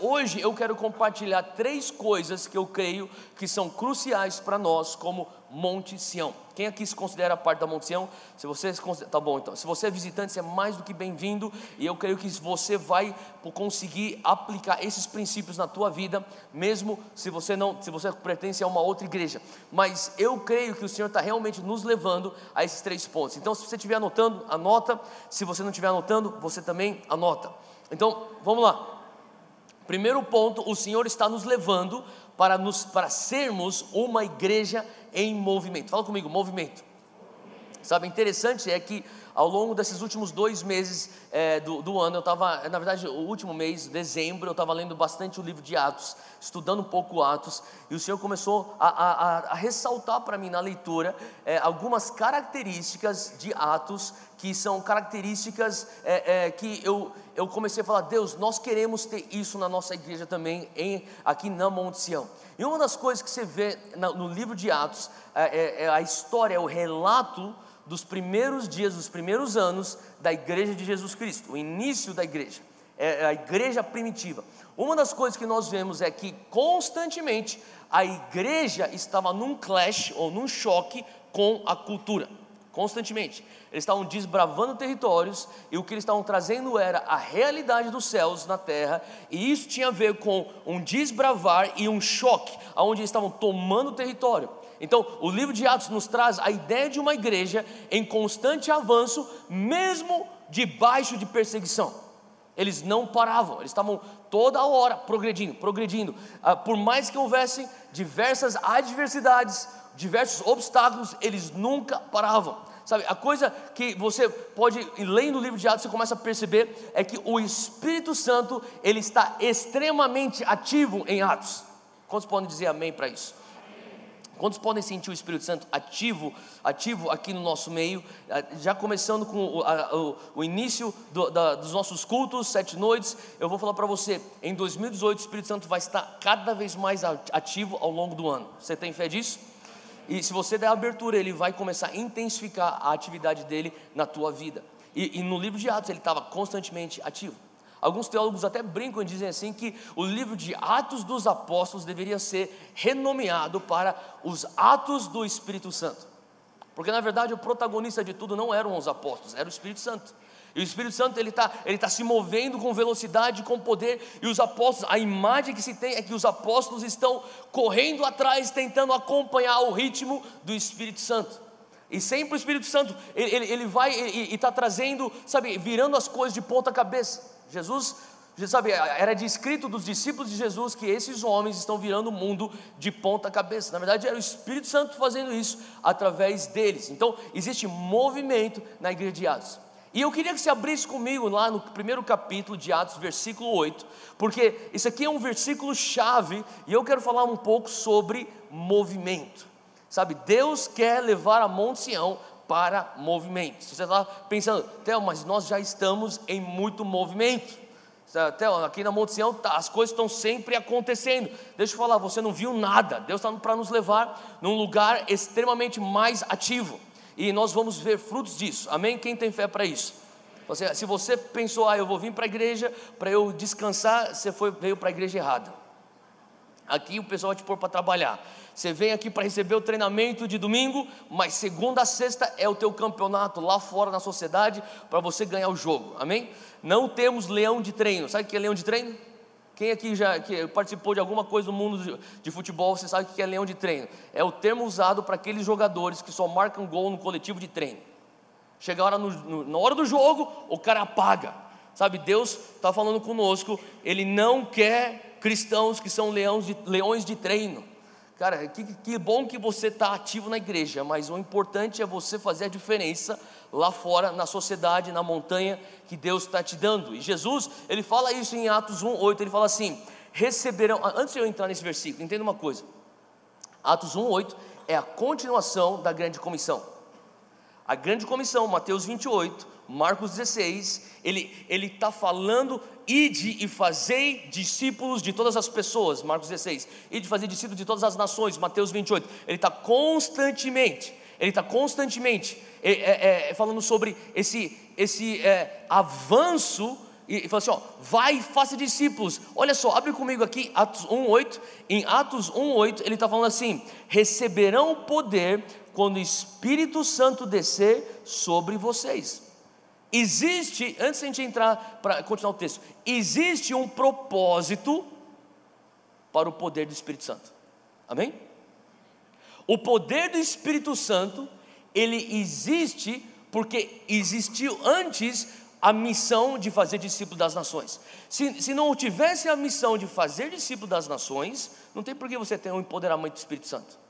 Hoje eu quero compartilhar três coisas que eu creio que são cruciais para nós como Monte Sião. Quem aqui se considera parte da Monte Sião? Se você tá bom então. Se você é visitante, você é mais do que bem-vindo e eu creio que você vai conseguir aplicar esses princípios na tua vida, mesmo se você não, se você pertence a uma outra igreja. Mas eu creio que o Senhor está realmente nos levando a esses três pontos. Então, se você estiver anotando, anota. Se você não estiver anotando, você também anota. Então, vamos lá. Primeiro ponto, o Senhor está nos levando para, nos, para sermos uma igreja em movimento. Fala comigo, movimento. Sabe, interessante é que ao longo desses últimos dois meses é, do, do, ano, eu estava, na verdade, o último mês, dezembro, eu estava lendo bastante o livro de Atos, estudando um pouco Atos, e o Senhor começou a, a, a ressaltar para mim na leitura é, algumas características de Atos, que são características é, é, que eu, eu comecei a falar, Deus, nós queremos ter isso na nossa igreja também, em, aqui na Monte Sião. E uma das coisas que você vê no livro de Atos, é, é, é a história, é o relato dos primeiros dias, dos primeiros anos da igreja de Jesus Cristo, o início da igreja, é, a igreja primitiva. Uma das coisas que nós vemos é que constantemente a igreja estava num clash ou num choque com a cultura, constantemente. Eles estavam desbravando territórios e o que eles estavam trazendo era a realidade dos céus na terra, e isso tinha a ver com um desbravar e um choque, aonde eles estavam tomando território. Então, o livro de Atos nos traz a ideia de uma igreja em constante avanço, mesmo debaixo de perseguição. Eles não paravam, eles estavam toda hora progredindo, progredindo. Ah, por mais que houvessem diversas adversidades, diversos obstáculos, eles nunca paravam. Sabe, a coisa que você pode, lendo o livro de Atos, você começa a perceber é que o Espírito Santo, ele está extremamente ativo em Atos. Quantos podem dizer amém para isso? Quantos podem sentir o Espírito Santo ativo, ativo aqui no nosso meio? Ah, já começando com o, a, o, o início do, da, dos nossos cultos, sete noites, eu vou falar para você: em 2018 o Espírito Santo vai estar cada vez mais ativo ao longo do ano. Você tem fé disso? E se você der abertura, ele vai começar a intensificar a atividade dele na tua vida. E, e no livro de Atos ele estava constantemente ativo. Alguns teólogos até brincam e dizem assim que o livro de Atos dos Apóstolos deveria ser renomeado para os Atos do Espírito Santo. Porque na verdade o protagonista de tudo não eram os apóstolos, era o Espírito Santo. E o Espírito Santo ele está ele tá se movendo com velocidade, com poder, e os apóstolos, a imagem que se tem é que os apóstolos estão correndo atrás, tentando acompanhar o ritmo do Espírito Santo. E sempre o Espírito Santo, ele, ele, vai e está trazendo, sabe, virando as coisas de ponta cabeça. Jesus, sabe, era descrito dos discípulos de Jesus que esses homens estão virando o mundo de ponta cabeça. Na verdade, era o Espírito Santo fazendo isso através deles. Então, existe movimento na igreja de Atos. E eu queria que você abrisse comigo lá no primeiro capítulo de Atos, versículo 8, porque isso aqui é um versículo chave e eu quero falar um pouco sobre movimento. Sabe, Deus quer levar a Monte Sião para movimento. Você está pensando, Theo, mas nós já estamos em muito movimento. Theo, aqui na Monte Sião tá, as coisas estão sempre acontecendo. Deixa eu falar, você não viu nada. Deus está para nos levar num lugar extremamente mais ativo. E nós vamos ver frutos disso. Amém? Quem tem fé para isso? Você, se você pensou, ah, eu vou vir para a igreja para eu descansar, você foi, veio para a igreja errada. Aqui o pessoal vai te pôr para trabalhar. Você vem aqui para receber o treinamento de domingo, mas segunda a sexta é o teu campeonato lá fora na sociedade para você ganhar o jogo. Amém? Não temos leão de treino. Sabe o que é leão de treino? Quem aqui já que participou de alguma coisa no mundo de, futebol, você sabe o que é leão de treino? É o termo usado para aqueles jogadores que só marcam gol no coletivo de treino. Chega a hora no, no, na hora do jogo, o cara apaga. Sabe, Deus está falando conosco, Ele não quer cristãos que são leões de, leões de treino. Cara, que, que bom que você está ativo na igreja, mas o importante é você fazer a diferença lá fora, na sociedade, na montanha que Deus está te dando. E Jesus, ele fala isso em Atos 1, 8, ele fala assim: receberão. Antes de eu entrar nesse versículo, entenda uma coisa. Atos 1, 8 é a continuação da grande comissão. A grande comissão, Mateus 28, Marcos 16, ele está falando ide e fazei discípulos de todas as pessoas, Marcos 16, ide fazer discípulos de todas as nações, Mateus 28, ele está constantemente, ele está constantemente é, é, é, falando sobre esse, esse é, avanço e, e fala assim: ó, vai e faça discípulos. Olha só, abre comigo aqui, Atos 1,8. Em Atos 1,8, ele está falando assim: receberão poder quando o Espírito Santo descer sobre vocês. Existe, antes de a gente entrar para continuar o texto, existe um propósito para o poder do Espírito Santo. Amém? O poder do Espírito Santo, ele existe porque existiu antes a missão de fazer discípulo das nações. Se, se não tivesse a missão de fazer discípulo das nações, não tem por que você ter um empoderamento do Espírito Santo.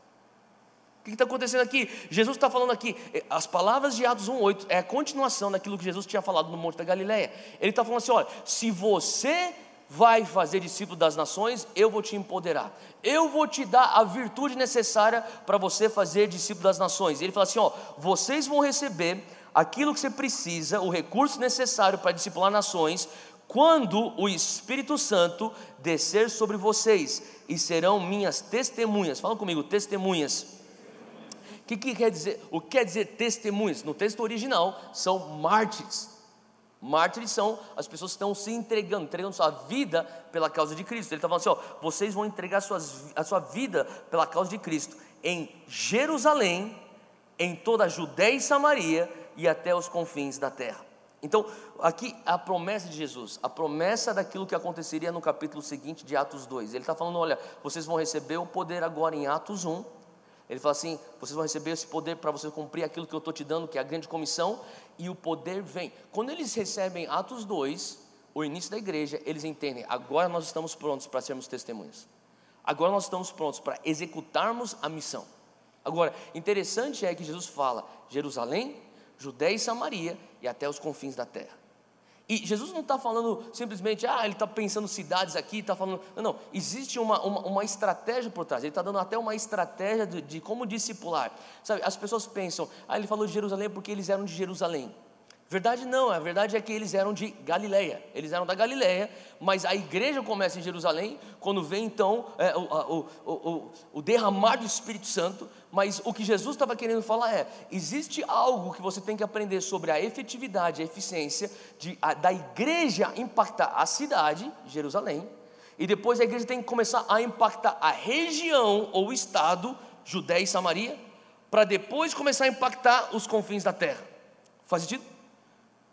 O que está acontecendo aqui? Jesus está falando aqui, eh, as palavras de Atos 1,8 é a continuação daquilo que Jesus tinha falado no Monte da Galileia. Ele está falando assim: olha, se você vai fazer discípulo das nações, eu vou te empoderar, eu vou te dar a virtude necessária para você fazer discípulo das nações. Ele fala assim: ó, vocês vão receber aquilo que você precisa, o recurso necessário para discipular nações, quando o Espírito Santo descer sobre vocês, e serão minhas testemunhas. Fala comigo, testemunhas o que, que quer dizer? O que quer dizer testemunhas? No texto original são mártires. Mártires são as pessoas que estão se entregando, entregando sua vida pela causa de Cristo. Ele está falando assim: ó, vocês vão entregar suas, a sua vida pela causa de Cristo em Jerusalém, em toda a Judéia e Samaria e até os confins da terra. Então, aqui a promessa de Jesus, a promessa daquilo que aconteceria no capítulo seguinte de Atos 2. Ele está falando: olha, vocês vão receber o poder agora em Atos 1 ele fala assim: vocês vão receber esse poder para você cumprir aquilo que eu estou te dando, que é a grande comissão, e o poder vem. Quando eles recebem Atos 2, o início da igreja, eles entendem: agora nós estamos prontos para sermos testemunhas. Agora nós estamos prontos para executarmos a missão. Agora, interessante é que Jesus fala: Jerusalém, Judéia e Samaria e até os confins da terra. E Jesus não está falando simplesmente, ah, ele está pensando cidades aqui, está falando. Não, não, existe uma, uma, uma estratégia por trás, ele está dando até uma estratégia de, de, como discipular. Sabe, as pessoas pensam, ah, ele falou de Jerusalém porque eles eram de Jerusalém. Verdade não, a verdade é que eles eram de Galileia, eles eram da Galileia, mas a igreja começa em Jerusalém, quando vem então é, o, o, o, o, derramar do Espírito Santo, mas o que Jesus estava querendo falar é: existe algo que você tem que aprender sobre a efetividade, a eficiência de, a, da igreja impactar a cidade, Jerusalém, e depois a igreja tem que começar a impactar a região ou estado, Judéia e Samaria, para depois começar a impactar os confins da terra. Faz sentido?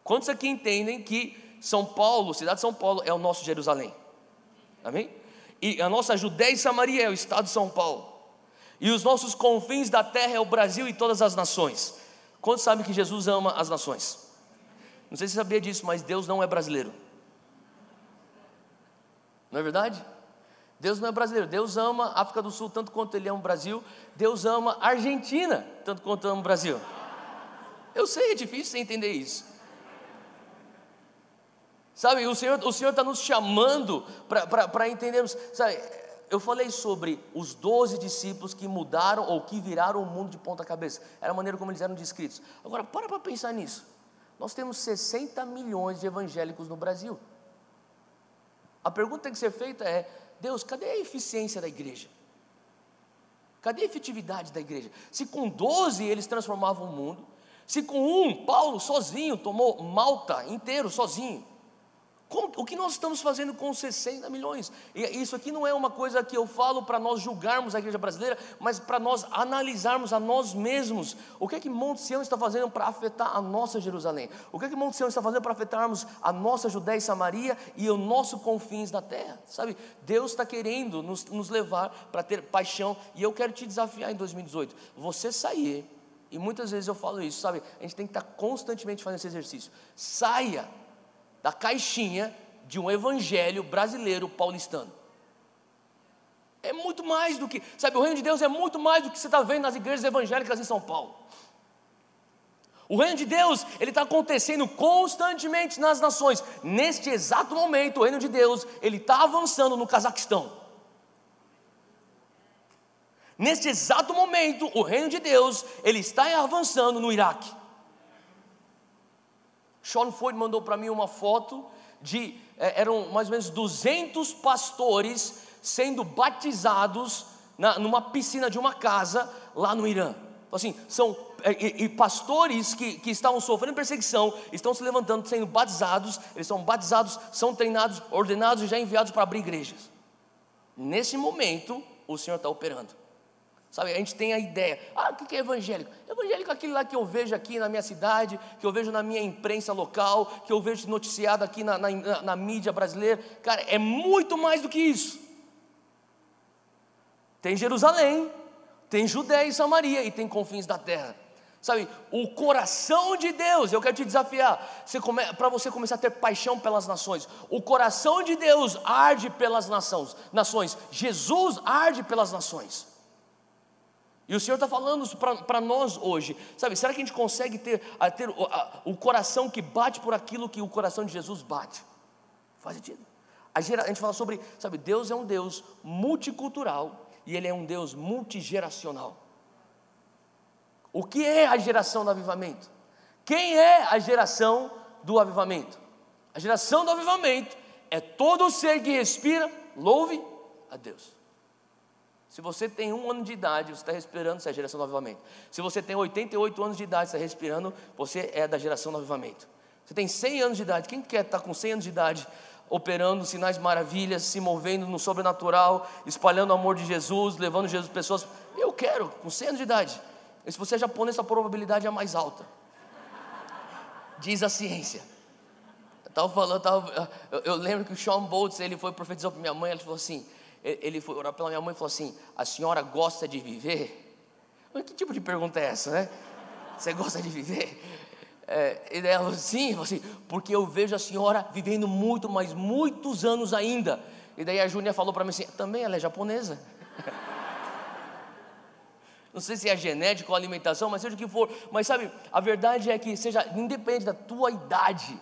Quantos aqui entendem que São Paulo, cidade de São Paulo, é o nosso Jerusalém? Amém? E a nossa Judéia e Samaria é o estado de São Paulo. E os nossos confins da terra é o Brasil e todas as nações. Quantos sabem que Jesus ama as nações? Não sei se você sabia disso, mas Deus não é brasileiro. Não é verdade? Deus não é brasileiro. Deus ama a África do Sul tanto quanto Ele ama o Brasil. Deus ama a Argentina tanto quanto ama o Brasil. Eu sei, é difícil você entender isso. Sabe, o Senhor o está nos chamando para entendermos. Sabe, eu falei sobre os doze discípulos que mudaram ou que viraram o mundo de ponta cabeça. Era a maneira como eles eram descritos. Agora, para para pensar nisso. Nós temos 60 milhões de evangélicos no Brasil. A pergunta que tem que ser feita é: Deus, cadê a eficiência da igreja? Cadê a efetividade da igreja? Se com 12 eles transformavam o mundo, se com um, Paulo sozinho tomou Malta inteiro sozinho, o que nós estamos fazendo com 60 milhões? E isso aqui não é uma coisa que eu falo para nós julgarmos a igreja brasileira, mas para nós analisarmos a nós mesmos. O que é que Monte Sião está fazendo para afetar a nossa Jerusalém? O que é que Monte Sião está fazendo para afetarmos a nossa Judéia e Samaria e o nosso confins da terra? Sabe, Deus está querendo nos, nos levar para ter paixão e eu quero te desafiar em 2018. Você sair, e muitas vezes eu falo isso, sabe, a gente tem que estar constantemente fazendo esse exercício. Saia da caixinha de um evangelho brasileiro paulistano. É muito mais do que, sabe, o reino de Deus é muito mais do que você está vendo nas igrejas evangélicas em São Paulo. O reino de Deus, ele está acontecendo constantemente nas nações. Neste exato momento, o reino de Deus, ele está avançando no Cazaquistão. Neste exato momento, o reino de Deus, ele está avançando no Iraque. Sean Ford mandou para mim uma foto de é, eram mais ou menos 200 pastores sendo batizados na, numa piscina de uma casa lá no Irã. Assim, são e, e pastores que, que estavam sofrendo perseguição, estão se levantando, sendo batizados, eles são batizados, são treinados, ordenados e já enviados para abrir igrejas. Nesse momento, o Senhor está operando. Sabe, a gente tem a ideia, ah, o que é evangélico? Evangélico é aquele lá que eu vejo aqui na minha cidade, que eu vejo na minha imprensa local, que eu vejo noticiado aqui na, na, na, mídia brasileira. Cara, é muito mais do que isso. Tem Jerusalém, tem Judéia e Samaria e tem confins da terra. Sabe, o coração de Deus, eu quero te desafiar, para você começar a ter paixão pelas nações. O coração de Deus arde pelas nações, nações. Jesus arde pelas nações. E o Senhor está falando isso para nós hoje. Sabe, será que a gente consegue ter, a, ter o, a, o coração que bate por aquilo que o coração de Jesus bate? Faz sentido. A, gera, a gente fala sobre, sabe, Deus é um Deus multicultural e Ele é um Deus multigeracional. O que é a geração do avivamento? Quem é a geração do avivamento? A geração do avivamento é todo ser que respira, louve a Deus. Se você tem um ano de idade, você está respirando, você é a geração do avivamento. Se você tem 88 anos de idade, você está respirando, você é da geração do avivamento. Você tem 100 anos de idade, quem quer estar com 100 anos de idade operando sinais maravilhas, se movendo no sobrenatural, espalhando o amor de Jesus, levando Jesus pessoas? Eu quero, com 100 anos de idade. E se você é japonês, a probabilidade é mais alta. Diz a ciência. Eu, tava falando, tava, eu, eu, lembro que o Sean Boltz, ele foi profetizar para minha mãe, ele falou assim, ele foi orar pela minha mãe e falou assim, a senhora gosta de viver? Mas que tipo de pergunta é essa, né? Você gosta de viver? É, e ela falou sim, falou assim, porque eu vejo a senhora vivendo muito, mas muitos anos ainda. E daí a Júnia falou para mim assim, também ela é japonesa. Não sei se é genética ou alimentação, mas seja o que for. Mas sabe, a verdade é que, seja independente da tua idade,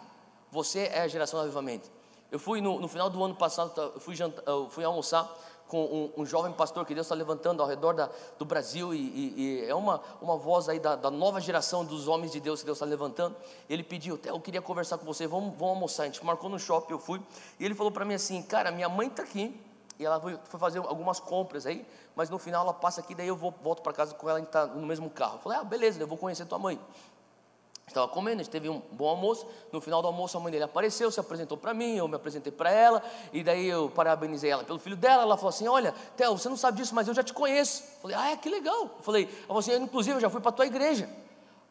você é a geração do avivamento. Eu fui no, no final do ano passado, tá, eu fui, jantar, eu fui almoçar com um, um, jovem pastor que Deus está levantando ao redor da, do Brasil, e, e, e, é uma, uma voz aí da, da, nova geração dos homens de Deus que Deus está levantando. Ele pediu, eu queria conversar com você, vamos, vamos almoçar. A gente marcou no shopping, eu fui, e ele falou para mim assim: Cara, minha mãe está aqui, e ela foi, foi, fazer algumas compras aí, mas no final ela passa aqui, daí eu vou, volto para casa com ela, a gente está no mesmo carro. Eu falei, ah, beleza, eu vou conhecer tua mãe. Estava comendo, a gente teve um bom almoço. No final do almoço, a mãe dele apareceu, se apresentou para mim, eu me apresentei para ela, e daí eu parabenizei ela pelo filho dela. Ela falou assim: Olha, Theo, você não sabe disso, mas eu já te conheço. Eu falei: Ah, é, que legal. Eu falei: ela falou assim, Inclusive, eu já fui para a tua igreja.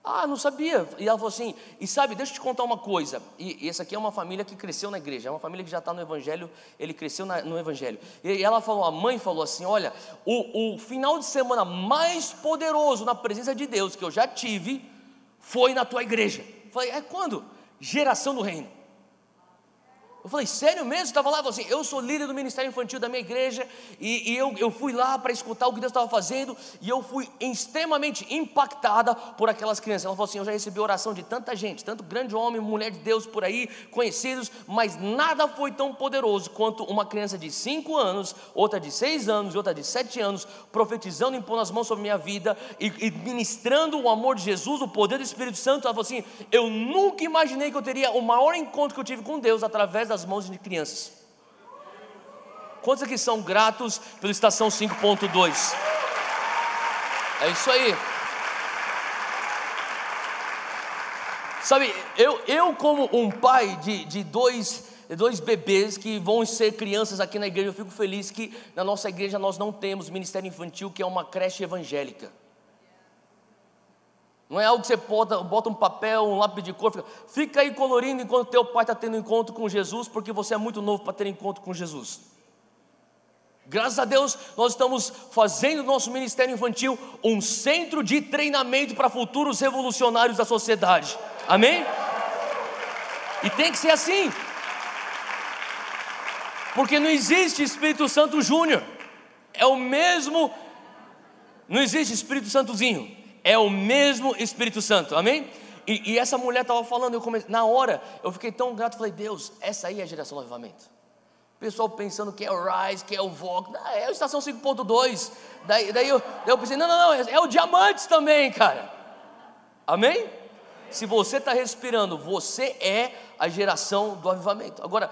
Ah, não sabia. E ela falou assim: e sabe, deixa eu te contar uma coisa. E, e essa aqui é uma família que cresceu na igreja, é uma família que já está no Evangelho, ele cresceu na, no Evangelho. E ela falou, a mãe falou assim: olha, o, o final de semana mais poderoso na presença de Deus que eu já tive foi na tua igreja. Falei, é quando? Geração do reino. Eu falei, sério mesmo? Estava lá? Eu assim, eu sou líder do ministério infantil da minha igreja e, e eu, eu fui lá para escutar o que Deus estava fazendo e eu fui extremamente impactada por aquelas crianças. Ela falou assim: Eu já recebi oração de tanta gente, tanto grande homem, mulher de Deus por aí, conhecidos, mas nada foi tão poderoso quanto uma criança de 5 anos, outra de 6 anos outra de 7 anos, profetizando, impondo as mãos sobre minha vida e, e ministrando o amor de Jesus, o poder do Espírito Santo. Ela falou assim: Eu nunca imaginei que eu teria o maior encontro que eu tive com Deus através das das mãos de crianças. Quantos aqui são gratos pela estação 5.2? É isso aí. Sabe, eu, eu como um pai de, de dois, dois bebês que vão ser crianças aqui na igreja, eu fico feliz que na nossa igreja nós não temos ministério infantil, que é uma creche evangélica. Não é algo que você bota, bota um papel, um lápis de cor, fica, fica aí colorindo enquanto teu pai está tendo encontro com Jesus, porque você é muito novo para ter encontro com Jesus. Graças a Deus, nós estamos fazendo do nosso ministério infantil um centro de treinamento para futuros revolucionários da sociedade. Amém? E tem que ser assim. Porque não existe Espírito Santo Júnior. É o mesmo. Não existe Espírito Santozinho é o mesmo Espírito Santo, amém? E, e essa mulher estava falando, eu comecei, na hora eu fiquei tão grato, falei, Deus, essa aí é a geração do avivamento. Pessoal pensando que é o Rise, que é o Vogue, é a estação 5.2. Daí, daí, eu, daí eu pensei, não, não, não, é, é o Diamantes também, cara. Amém? Se você está respirando, você é a geração do avivamento. Agora,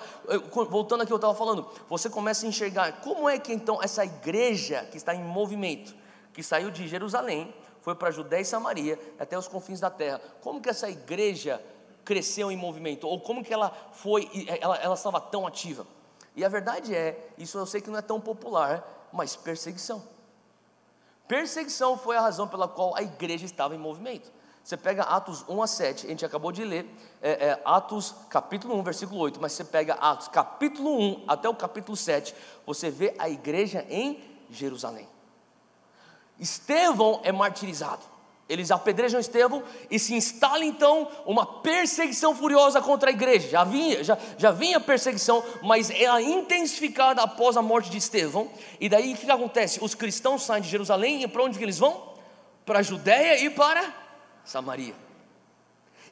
voltando aqui, eu estava falando, você começa a enxergar como é que então essa igreja que está em movimento, que saiu de Jerusalém, foi para a Judéia e Samaria, até os confins da terra. Como que essa igreja cresceu em movimento? Ou como que ela foi, ela, ela estava tão ativa? E a verdade é, isso eu sei que não é tão popular, mas perseguição. Perseguição foi a razão pela qual a igreja estava em movimento. Você pega Atos 1 a 7, a gente acabou de ler é, é, Atos capítulo 1, versículo 8, mas você pega Atos capítulo 1 até o capítulo 7, você vê a igreja em Jerusalém. Estevão é martirizado. Eles apedrejam Estevão e se instala então uma perseguição furiosa contra a igreja. Já vinha, já, já vinha perseguição, mas é intensificada após a morte de Estevão. E daí o que acontece? Os cristãos saem de Jerusalém e para onde que eles vão? Para a Judéia e para Samaria.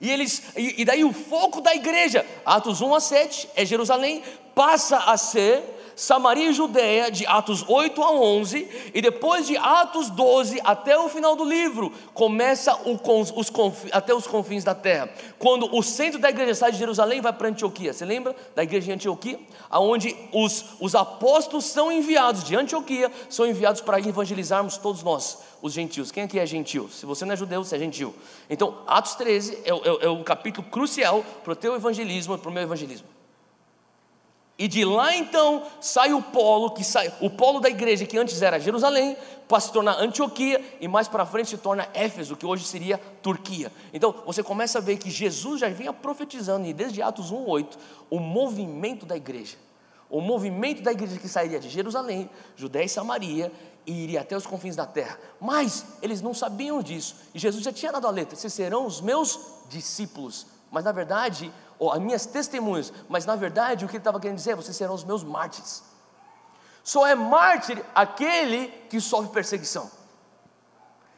E, eles, e, e daí o foco da igreja, Atos 1 a 7, é Jerusalém, passa a ser Samaria e Judéia, de Atos 8 a 11, e depois de Atos 12 até o final do livro, começa o, os, até os confins da terra. Quando o centro da igreja sai de Jerusalém vai para Antioquia. Você lembra da igreja de Antioquia? Onde os, os apóstolos são enviados de Antioquia, são enviados para evangelizarmos todos nós, os gentios. Quem aqui é gentil? Se você não é judeu, você é gentil. Então, Atos 13 é, é, é um capítulo crucial para o teu evangelismo e para o meu evangelismo. E de lá então sai o polo que sai, o polo da igreja que antes era Jerusalém, para se tornar Antioquia e mais para frente se torna Éfeso, que hoje seria Turquia. Então você começa a ver que Jesus já vinha profetizando e desde Atos 1:8 o movimento da igreja, o movimento da igreja que sairia de Jerusalém, Judéia e Samaria e iria até os confins da terra. Mas eles não sabiam disso. E Jesus já tinha dado a letra: "Vocês serão os meus discípulos". Mas na verdade, ou as minhas testemunhas, mas na verdade o que ele estava querendo dizer é: vocês serão os meus mártires. Só é mártir aquele que sofre perseguição.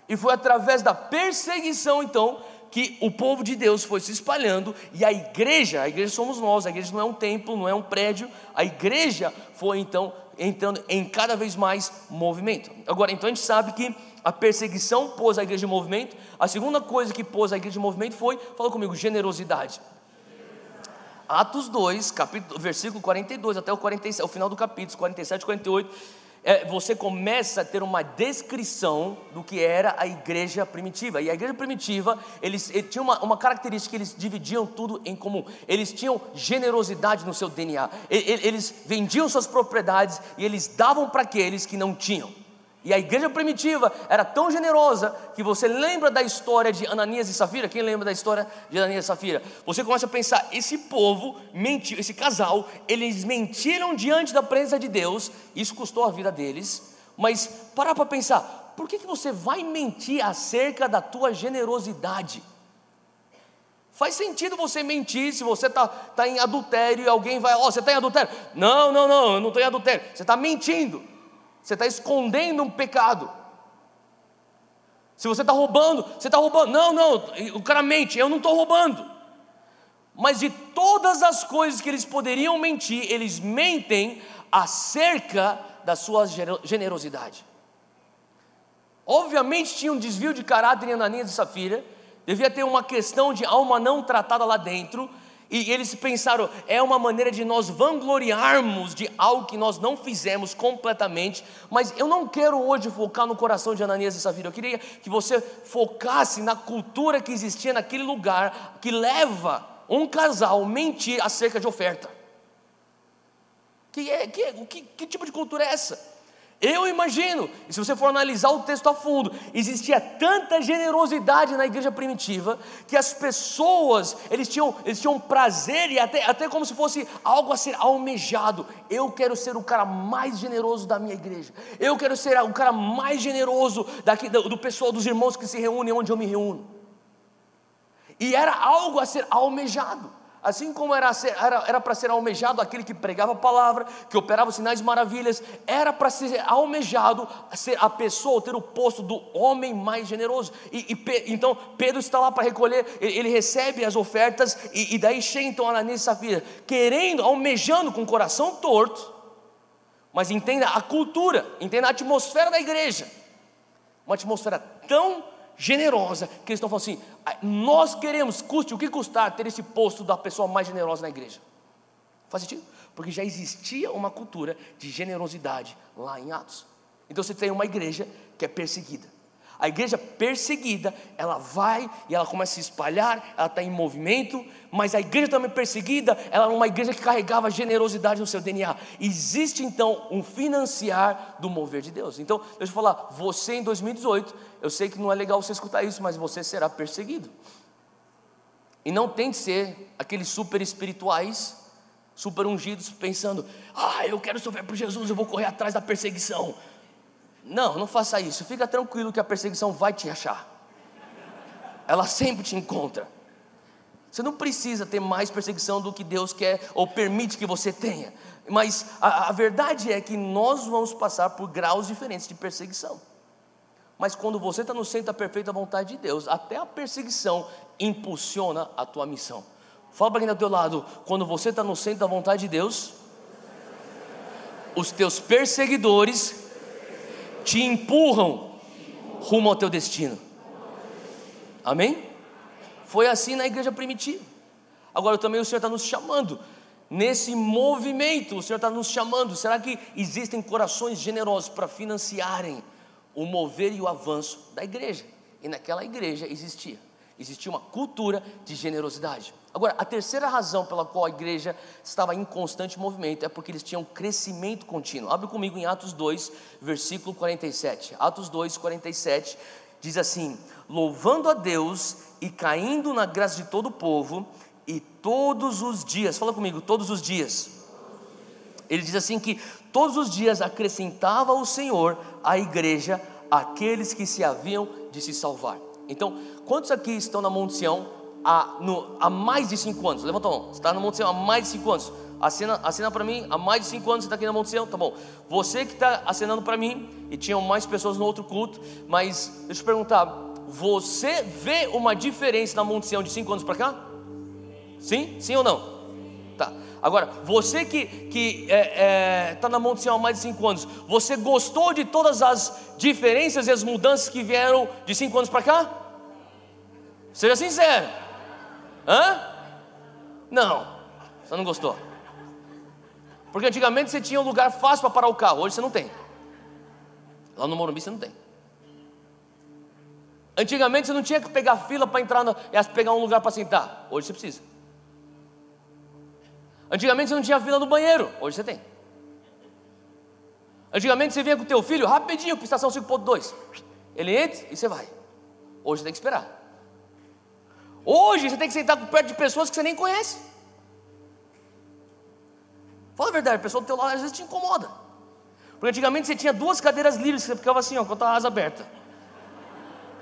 E foi através da perseguição, então, que o povo de Deus foi se espalhando e a igreja, a igreja somos nós, a igreja não é um templo, não é um prédio, a igreja foi então entrando em cada vez mais movimento. Agora, então a gente sabe que a perseguição pôs a igreja em movimento, a segunda coisa que pôs a igreja em movimento foi, fala comigo, generosidade. Atos 2, capítulo, versículo 42 até o 47, o final do capítulo, 47 e 48, é, você começa a ter uma descrição do que era a igreja primitiva. E a igreja primitiva, eles, eles tinham uma, uma característica que eles dividiam tudo em comum. Eles tinham generosidade no seu DNA. Eles vendiam suas propriedades e eles davam para aqueles que não tinham. E a igreja primitiva era tão generosa que você lembra da história de Ananias e Safira? Quem lembra da história de Ananias e Safira? Você começa a pensar: esse povo mentiu, esse casal, eles mentiram diante da presença de Deus, isso custou a vida deles. Mas parar para pensar: por que, que você vai mentir acerca da tua generosidade? Faz sentido você mentir se você está tá em adultério e alguém vai, ó, oh, você está em adultério? Não, não, não, eu não estou em adultério. Você está mentindo. Você está escondendo um pecado. Se você está roubando, você está roubando. Não, não, o cara mente, eu não estou roubando. Mas de todas as coisas que eles poderiam mentir, eles mentem acerca da sua generosidade. Obviamente tinha um desvio de caráter em Ananias e Safira, devia ter uma questão de alma não tratada lá dentro, e eles pensaram, é uma maneira de nós vangloriarmos de algo que nós não fizemos completamente, mas eu não quero hoje focar no coração de Ananias e Safira, eu queria que você focasse na cultura que existia naquele lugar, que leva um casal a mentir acerca de oferta. Que, é, que, que, que tipo de cultura é essa? Eu imagino, e se você for analisar o texto a fundo, existia tanta generosidade na igreja primitiva que as pessoas eles tinham, eles tinham prazer e até, até como se fosse algo a ser almejado. Eu quero ser o cara mais generoso da minha igreja. Eu quero ser o cara mais generoso daqui, do, do pessoal dos irmãos que se reúnem onde eu me reúno. E era algo a ser almejado. Assim como era para era ser almejado aquele que pregava a palavra, que operava sinais e maravilhas, era para ser almejado ser a pessoa, ter o posto do homem mais generoso. E, e então Pedro está lá para recolher, ele, ele, recebe as ofertas, e, e daí chega então Ananias e Safira, querendo, almejando com o coração torto, mas entenda a cultura, entenda a atmosfera da igreja, uma atmosfera tão generosa, que eles estão falando assim: nós queremos, custe o que custar, ter esse posto da pessoa mais generosa na igreja. Faz sentido? Porque já existia uma cultura de generosidade lá em Atos. Então você tem uma igreja que é perseguida. A igreja perseguida, ela vai e ela começa a se espalhar, ela está em movimento, mas a igreja também perseguida, ela era uma igreja que carregava generosidade no seu DNA. Existe então um financiar do mover de Deus. Então, deixa eu falar, você em 2018, eu sei que não é legal você escutar isso, mas você será perseguido. E não tem de ser aqueles super espirituais, super ungidos, pensando: ah, eu quero sofrer por Jesus, eu vou correr atrás da perseguição. Não, não faça isso. Fica tranquilo que a perseguição vai te achar. Ela sempre te encontra. Você não precisa ter mais perseguição do que Deus quer ou permite que você tenha. Mas a, a verdade é que nós vamos passar por graus diferentes de perseguição. Mas quando você está no centro da perfeita vontade de Deus, até a perseguição impulsiona a tua missão. Fala para quem está do teu lado, quando você está no centro da vontade de Deus, os teus perseguidores te empurram rumo ao teu destino. Amém? Foi assim na igreja primitiva. Agora também o Senhor está nos chamando. Nesse movimento, o Senhor está nos chamando. Será que existem corações generosos para financiarem o mover e o avanço da igreja? E naquela igreja existia. Existia uma cultura de generosidade. Agora, a terceira razão pela qual a igreja estava em constante movimento é porque eles tinham crescimento contínuo. Abre comigo em Atos 2, versículo 47. Atos 2, 47 diz assim: Louvando a Deus e caindo na graça de todo o povo, e todos os dias, fala comigo, todos os dias. Ele diz assim que todos os dias acrescentava o Senhor à igreja aqueles que se haviam de se salvar. Então, quantos aqui estão na Monte Sião há, no, há mais de cinco anos? Levanta a mão. Você está na Monte Sião há mais de cinco anos. Assina, assina para mim, há mais de cinco anos você está aqui na Monte Sião, tá bom. Você que está assinando para mim, e tinham mais pessoas no outro culto, mas deixa eu te perguntar, você vê uma diferença na Monte Sião de cinco anos para cá? Sim? Sim ou não? Tá. Agora, você que está que, é, é, tá na Monte Sião há mais de cinco anos, você gostou de todas as diferenças e as mudanças que vieram de cinco anos para cá? Seja sincero. Hã? Não. Você não gostou? Porque antigamente você tinha um lugar fácil para parar o carro, hoje você não tem. Lá no Morumbi você não tem. Antigamente você não tinha que pegar fila para entrar e pegar um lugar para sentar. Hoje você precisa. Antigamente você não tinha fila no banheiro, hoje você tem. Antigamente você vinha com o teu filho rapidinho para estação 5.2. Ele entra e você vai. Hoje você tem que esperar. Hoje você tem que sentar perto de pessoas que você nem conhece. Fala a verdade, a pessoa do teu lado às vezes te incomoda. Porque antigamente você tinha duas cadeiras livres, você ficava assim, ó, com a asa aberta.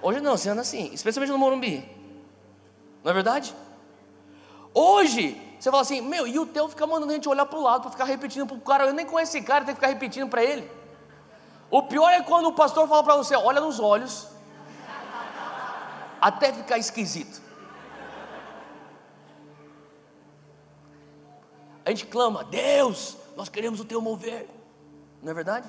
Hoje não, você anda assim, especialmente no Morumbi. Não é verdade? Hoje, você fala assim, meu, e o teu fica mandando a gente olhar para o lado, para ficar repetindo para o cara, eu nem conheço esse cara, tem que ficar repetindo para ele. O pior é quando o pastor fala para você, olha nos olhos, até ficar esquisito. A gente clama, Deus, nós queremos o teu mover, não é verdade?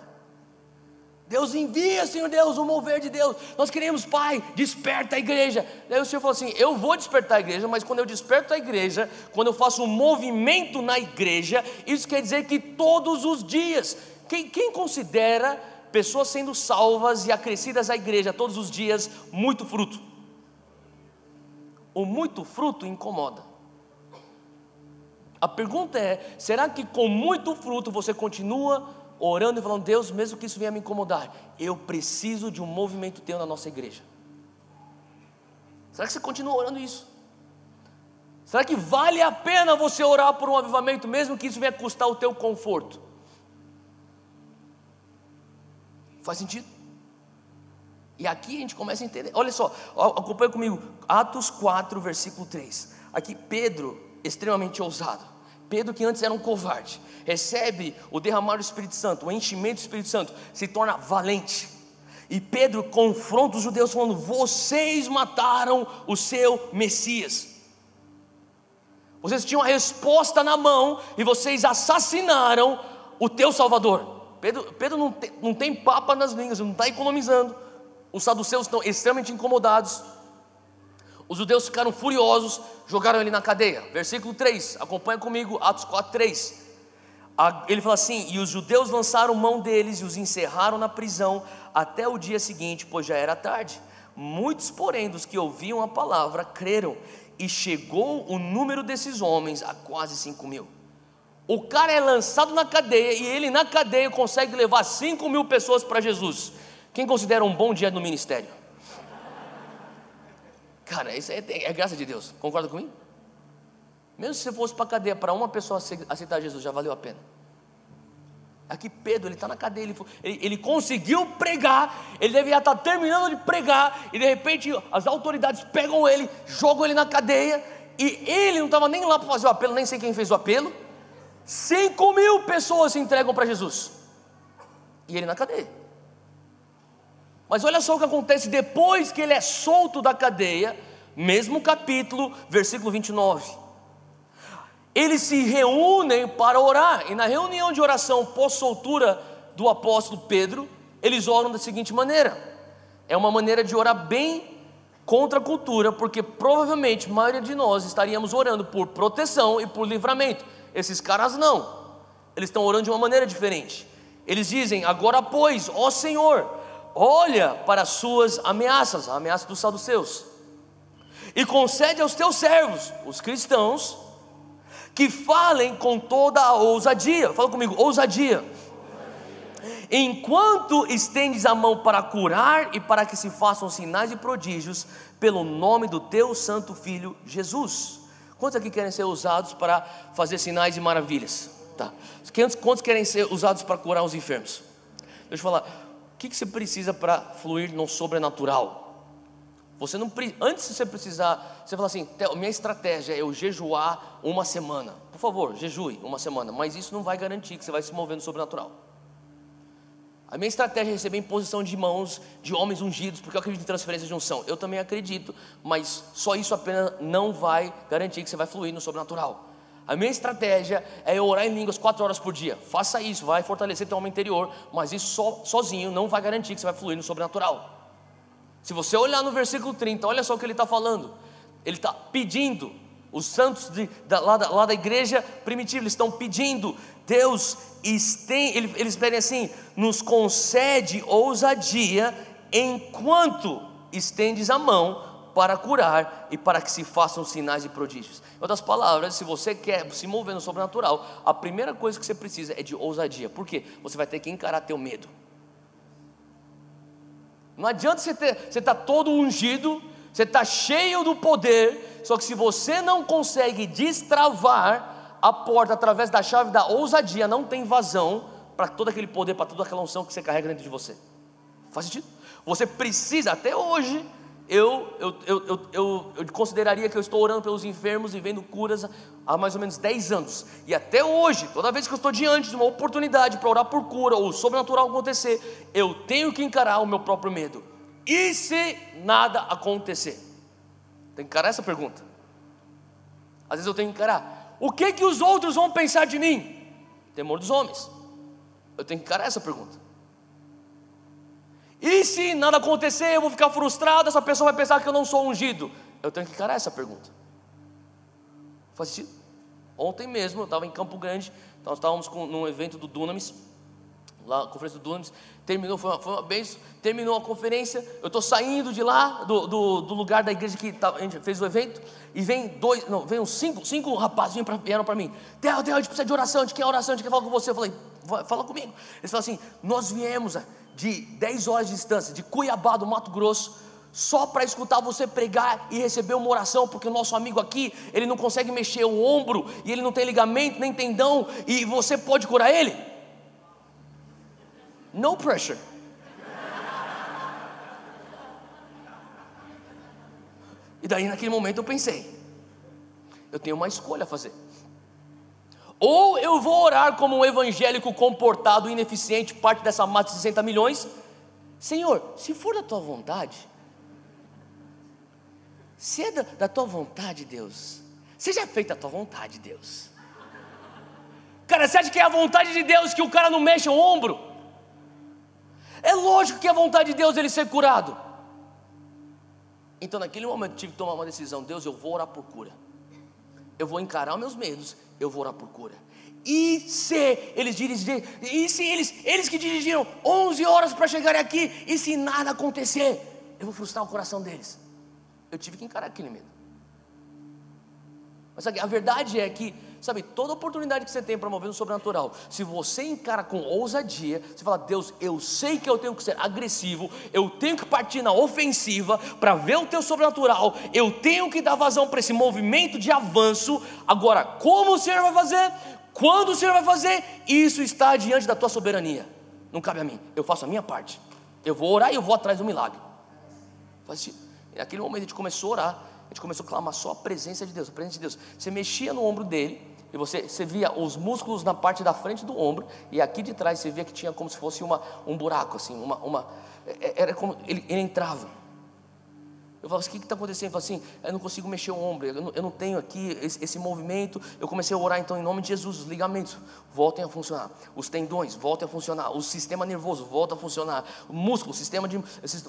Deus envia, Senhor Deus, o mover de Deus. Nós queremos, Pai, desperta a igreja. Daí o Senhor falou assim: Eu vou despertar a igreja, mas quando eu desperto a igreja, quando eu faço um movimento na igreja, isso quer dizer que todos os dias, quem, quem considera pessoas sendo salvas e acrescidas à igreja todos os dias, muito fruto? O muito fruto incomoda. A pergunta é: será que com muito fruto você continua orando e falando, Deus, mesmo que isso venha me incomodar, eu preciso de um movimento teu na nossa igreja. Será que você continua orando isso? Será que vale a pena você orar por um avivamento, mesmo que isso venha custar o teu conforto? Faz sentido? E aqui a gente começa a entender. Olha só, acompanha comigo, Atos 4, versículo 3. Aqui Pedro, extremamente ousado. Pedro, que antes era um covarde, recebe o derramar do Espírito Santo, o enchimento do Espírito Santo, se torna valente. E Pedro confronta os judeus, falando: Vocês mataram o seu Messias. Vocês tinham a resposta na mão e vocês assassinaram o teu Salvador. Pedro, Pedro não, tem, não tem papa nas línguas, não está economizando. Os saduceus estão extremamente incomodados. Os judeus ficaram furiosos, jogaram ele na cadeia. Versículo 3, acompanha comigo, Atos 4, 3. Ele fala assim: e os judeus lançaram mão deles e os encerraram na prisão até o dia seguinte, pois já era tarde. Muitos, porém, dos que ouviam a palavra creram, e chegou o número desses homens a quase cinco mil. O cara é lançado na cadeia e ele na cadeia consegue levar cinco mil pessoas para Jesus. Quem considera um bom dia no ministério? Cara, isso é, é graça de Deus. Concorda comigo? Mesmo se você fosse para a cadeia para uma pessoa aceitar Jesus, já valeu a pena. Aqui Pedro, ele está na cadeia, ele, ele, ele, conseguiu pregar, ele deveria estar tá terminando de pregar, e de repente as autoridades pegam ele, jogam ele na cadeia, e ele não estava nem lá para fazer o apelo, nem sei quem fez o apelo. Cinco mil pessoas se entregam para Jesus, e ele na cadeia. Mas olha só o que acontece depois que ele é solto da cadeia, mesmo capítulo, versículo 29 eles se reúnem para orar, e na reunião de oração pós-soltura do apóstolo Pedro, eles oram da seguinte maneira: é uma maneira de orar bem contra a cultura, porque provavelmente a maioria de nós estaríamos orando por proteção e por livramento. Esses caras não, eles estão orando de uma maneira diferente. Eles dizem: Agora, pois, ó Senhor, olha para as suas ameaças, a ameaça dos saduceus, e concede aos teus servos, os cristãos, que falem com toda a ousadia. Fala comigo, ousadia. Enquanto estendes a mão para curar e para que se façam sinais e prodígios, pelo nome do teu santo filho Jesus. Quantos aqui querem ser usados para fazer sinais e maravilhas? Tá. Quantos querem ser usados para curar os enfermos? Deixa eu falar, que, que você precisa para fluir no sobrenatural? Você não antes de você precisar, você fala assim, minha estratégia é eu jejuar uma semana. Por favor, jejue uma semana, mas isso não vai garantir que você vai se mover no sobrenatural. A minha estratégia é receber imposição de mãos de homens ungidos, porque eu acredito em transferência de unção. Eu também acredito, mas só isso apenas não vai garantir que você vai fluir no sobrenatural. A minha estratégia é orar em línguas quatro horas por dia. Faça isso, vai fortalecer teu homem interior, mas isso so, sozinho não vai garantir que você vai fluir no sobrenatural. Se você olhar no versículo 30, olha só o que ele está falando. Ele está pedindo, os santos de, da, lá, da, lá, da, igreja primitiva, eles estão pedindo, Deus, estém, eles pedem assim: nos concede ousadia enquanto estendes a mão para curar e para que se façam sinais e prodígios. Em outras palavras, se você quer se mover no sobrenatural, a primeira coisa que você precisa é de ousadia. Por quê? Você vai ter que encarar teu medo. Não adianta você estar você tá todo ungido, você está cheio do poder, só que se você não consegue destravar a porta através da chave da ousadia, não tem vazão para todo aquele poder, para toda aquela unção que você carrega dentro de você. Faz sentido? Você precisa, até hoje, eu, eu, eu, eu, eu, consideraria que eu estou orando pelos enfermos e vendo curas há mais ou menos 10 anos. E até hoje, toda vez que eu estou diante de uma oportunidade para orar por cura ou sobrenatural acontecer, eu tenho que encarar o meu próprio medo. E se nada acontecer? Tem que encarar essa pergunta. Às vezes eu tenho que encarar. O que que os outros vão pensar de mim? Temor dos homens. Eu tenho que encarar essa pergunta. E se nada acontecer, eu vou ficar frustrado, essa pessoa vai pensar que eu não sou ungido. Eu tenho que encarar essa pergunta. Faz sentido? Ontem mesmo, eu estava em Campo Grande, nós estávamos com, num evento do Dunamis, lá, a conferência do Dunamis, terminou, foi uma, foi uma benção, terminou a conferência, eu estou saindo de lá, do, do, do, lugar da igreja que tá, a gente fez o evento, e vem dois, não, vem uns cinco, cinco rapazes vieram para mim, Theo, Theo, a gente precisa de oração, a gente quer oração, a gente quer falar com você, eu falei, fala comigo, eles falaram assim, nós viemos de 10 horas de distância, de Cuiabá, do Mato Grosso, só para escutar você pregar e receber uma oração, porque o nosso amigo aqui, ele não consegue mexer o ombro, e ele não tem ligamento, nem tendão, e você pode curar ele? No pressure. E daí naquele momento eu pensei, eu tenho uma escolha a fazer. Ou eu vou orar como um evangélico comportado, ineficiente, parte dessa massa de 60 milhões. Senhor, se for da tua vontade, se é da, da tua vontade, Deus, seja feita a tua vontade, Deus. Cara, você acha que é a vontade de Deus que o cara não mexa o ombro? É lógico que é a vontade de Deus ele ser curado. Então, naquele momento, tive que tomar uma decisão: Deus, eu vou orar por cura. Eu vou encarar meus medos, eu vou orar por cura. E se eles dirigiram, e se eles, eles que dirigiram 11 horas para chegar aqui, e se nada acontecer, eu vou frustrar o coração deles. Eu tive que encarar aquele medo. Mas a verdade é que, sabe, toda oportunidade que você tem para mover no sobrenatural, se você encara com ousadia, você fala, Deus, eu sei que eu tenho que ser agressivo, eu tenho que partir na ofensiva para ver o teu sobrenatural, eu tenho que dar vazão para esse movimento de avanço. Agora, como o Senhor vai fazer? Quando o Senhor vai fazer? Isso está diante da tua soberania. Não cabe a mim. Eu faço a minha parte. Eu vou orar e eu vou atrás do milagre. E naquele momento a gente começou a orar a gente começou a clamar só a presença de Deus, a presença de Deus. Você mexia no ombro dele e você, você via os músculos na parte da frente do ombro e aqui de trás você via que tinha como se fosse uma, um buraco, assim, uma, uma é, era como ele, ele entrava. Eu falava assim, o que está acontecendo? Eu falava assim, eu não consigo mexer o ombro, eu não, eu não tenho aqui esse, esse, movimento. Eu comecei a orar então em nome de Jesus, os ligamentos voltem a funcionar, os tendões voltem a funcionar, o sistema nervoso volta a funcionar, o músculo, o sistema de,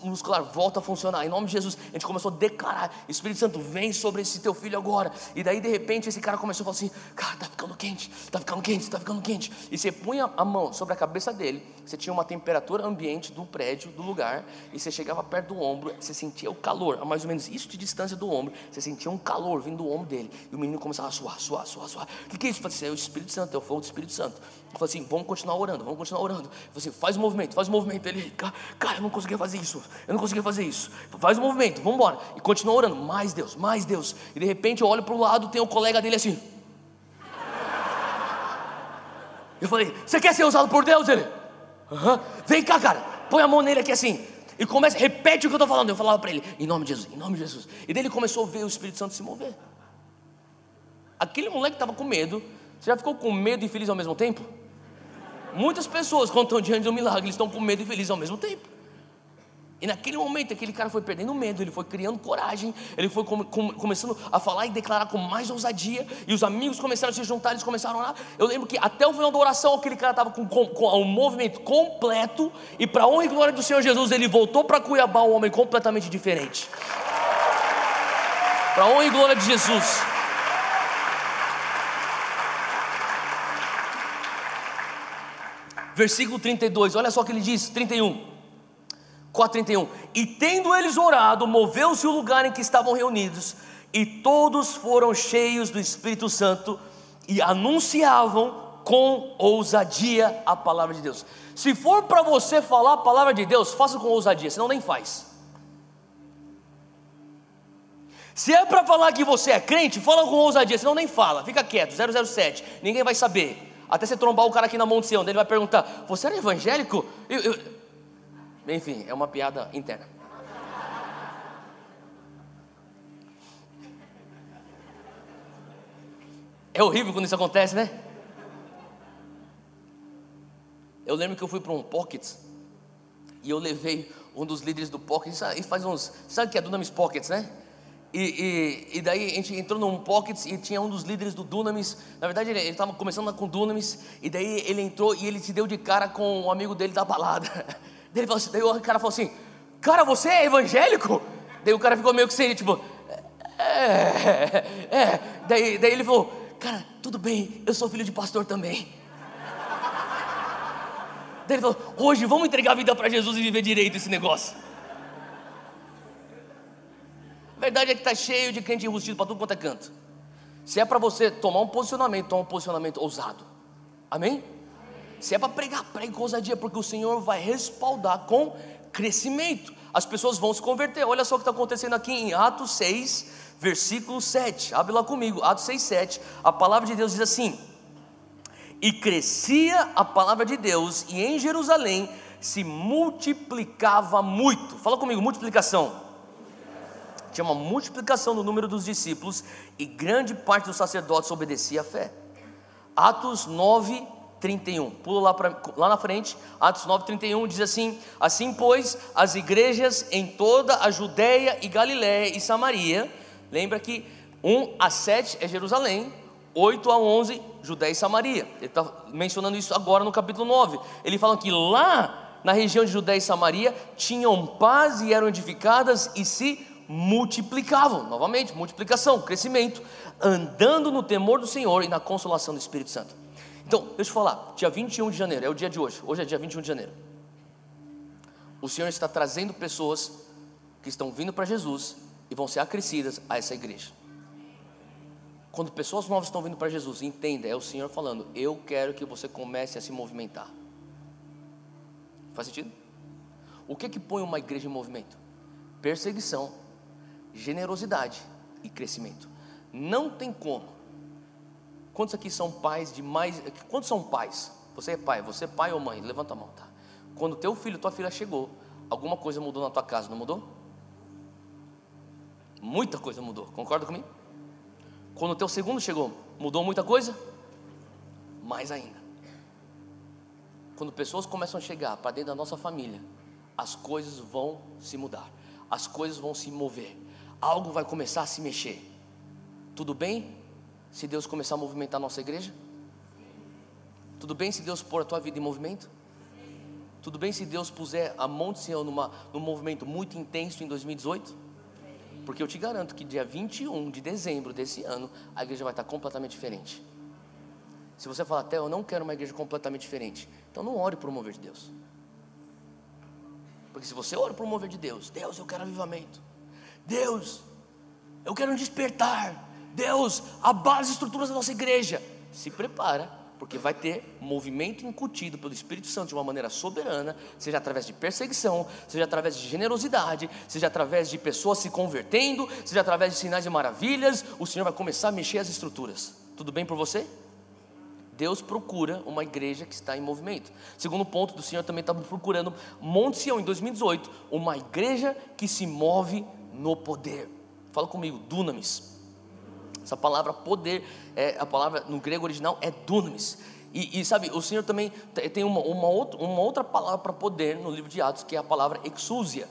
muscular volta a funcionar. Em nome de Jesus, a gente começou a declarar, Espírito Santo, vem sobre esse teu filho agora. E daí de repente esse cara começou a falar assim, cara, está ficando quente, está ficando quente, está ficando quente. E você punha a mão sobre a cabeça dele, você tinha uma temperatura ambiente do prédio, do lugar, e você chegava perto do ombro, você sentia o calor mais ou menos isso de distância do ombro, você sentia um calor vindo do ombro dele, e o menino começava a suar, suar, suar, suar. O que, que é isso? Falei assim, é o Espírito Santo, é o fogo do Espírito Santo. Eu falei assim, vamos continuar orando, vamos continuar orando. Eu falei assim, faz o movimento, faz o movimento. Ele, cara, eu não conseguia fazer isso, eu não conseguia fazer isso. Faz o movimento, vamos embora. E continua orando, mais Deus, mais Deus. E de repente eu olho para o lado, tem o um colega dele assim. Eu falei, você quer ser usado por Deus? Ele, uhum. vem cá, cara, põe a mão nele aqui assim. E começa, repete o que eu estou falando. Eu falava para ele, em nome de Jesus, em nome de Jesus. E daí ele começou a ver o Espírito Santo se mover. Aquele moleque estava com medo. Você já ficou com medo e feliz ao mesmo tempo? Muitas pessoas, quando estão diante do milagre, eles estão com medo e feliz ao mesmo tempo. E naquele momento, aquele cara foi perdendo medo, ele foi criando coragem, ele foi come, come, começando a falar e declarar com mais ousadia, e os amigos começaram a se juntar, eles começaram a. Eu lembro que até o final da oração, aquele cara estava com, com, com, um movimento completo, e para honra e glória do Senhor Jesus, ele voltou para Cuiabá, um homem completamente diferente. Para honra e glória de Jesus. Versículo 32, olha só o que ele diz: 31. 4,31: E tendo eles orado, moveu-se o lugar em que estavam reunidos, e todos foram cheios do Espírito Santo e anunciavam com ousadia a palavra de Deus. Se for para você falar a palavra de Deus, faça com ousadia, senão nem faz. Se é para falar que você é crente, fala com ousadia, senão nem fala, fica quieto, 007, ninguém vai saber. Até você trombar o cara aqui na Monte Sião, ele vai perguntar: Você era evangélico? Eu, eu, enfim, é uma piada interna. É horrível quando isso acontece, né? Eu lembro que eu fui para um Pockets e eu levei um dos líderes do Pockets, e faz uns, sabe que é Dunamis Pockets, né? E, e, e, daí a gente entrou num Pockets e tinha um dos líderes do Dunamis. Na verdade, ele estava começando com Dunamis. E daí ele entrou e ele se deu de cara com um amigo dele da balada. Ele falou assim, daí o cara falou assim: Cara, você é evangélico? Daí o cara ficou meio que seria, tipo, é, é. Daí, daí ele falou: Cara, tudo bem, eu sou filho de pastor também. Daí ele falou: Hoje vamos entregar a vida para Jesus e viver direito esse negócio. A verdade é que está cheio de crente enrustido para tudo quanto é canto. Se é para você tomar um posicionamento, toma um posicionamento ousado. Amém? Se é para pregar, pregue com ousadia, porque o Senhor vai respaldar com crescimento. As pessoas vão se converter. Olha só o que está acontecendo aqui em Atos 6, versículo 7. Abre lá comigo, Atos 6, 7. A palavra de Deus diz assim: E crescia a palavra de Deus, e em Jerusalém se multiplicava muito. Fala comigo, multiplicação. Tinha uma multiplicação no número dos discípulos, e grande parte dos sacerdotes obedecia à fé. Atos 9, 31. Pula lá, pra, lá na frente, Atos 9, 31 diz assim: Assim, pois, as igrejas em toda a Judéia e Galiléia e Samaria, lembra que 1 a 7 é Jerusalém, 8 a 11, Judéia e Samaria. Ele está mencionando isso agora no capítulo 9. Ele fala que lá na região de Judéia e Samaria tinham paz e eram edificadas e se multiplicavam, novamente, multiplicação, crescimento, andando no temor do Senhor e na consolação do Espírito Santo. Então, deixa eu falar, dia 21 de janeiro, é o dia de hoje, hoje é dia 21 de janeiro. O Senhor está trazendo pessoas que estão vindo para Jesus e vão ser acrescidas a essa igreja. Quando pessoas novas estão vindo para Jesus, entenda, é o Senhor falando: Eu quero que você comece a se movimentar. Faz sentido? O que que põe uma igreja em movimento? Perseguição, generosidade e crescimento. Não tem como. Quantos aqui são pais de mais. Quantos são pais? Você é pai, você é pai ou mãe? Levanta a mão, tá? Quando teu filho, tua filha chegou, alguma coisa mudou na tua casa, não mudou? Muita coisa mudou, concorda comigo? Quando o teu segundo chegou, mudou muita coisa? Mais ainda. Quando pessoas começam a chegar para dentro da nossa família, as coisas vão se mudar, as coisas vão se mover, algo vai começar a se mexer. Tudo bem se Deus começar a movimentar a nossa igreja? Tudo bem se Deus pôr a tua vida em movimento? Tudo bem se Deus puser a Monte Sião numa, num movimento muito intenso em 2018? Porque eu te garanto que dia 21 de dezembro desse ano, a igreja vai estar completamente diferente. Se você falar até eu não quero uma igreja completamente diferente, então não ore para o mover de Deus. Porque se você ora para o mover de Deus, Deus, eu quero avivamento. Deus, eu quero um despertar. Deus, abala as estruturas da nossa igreja. Se prepara porque vai ter movimento incutido pelo Espírito Santo de uma maneira soberana, seja através de perseguição, seja através de generosidade, seja através de pessoas se convertendo, seja através de sinais e maravilhas, o Senhor vai começar a mexer as estruturas. Tudo bem por você? Deus procura uma igreja que está em movimento. Segundo ponto do Senhor também estava procurando Monte Sião em 2018, uma igreja que se move no poder. Fala comigo, dunamis. Essa palavra poder, é, a palavra no grego original é dunamis. E, e sabe, o Senhor também tem uma, uma, outra, uma outra palavra para poder no livro de Atos, que é a palavra exúzia.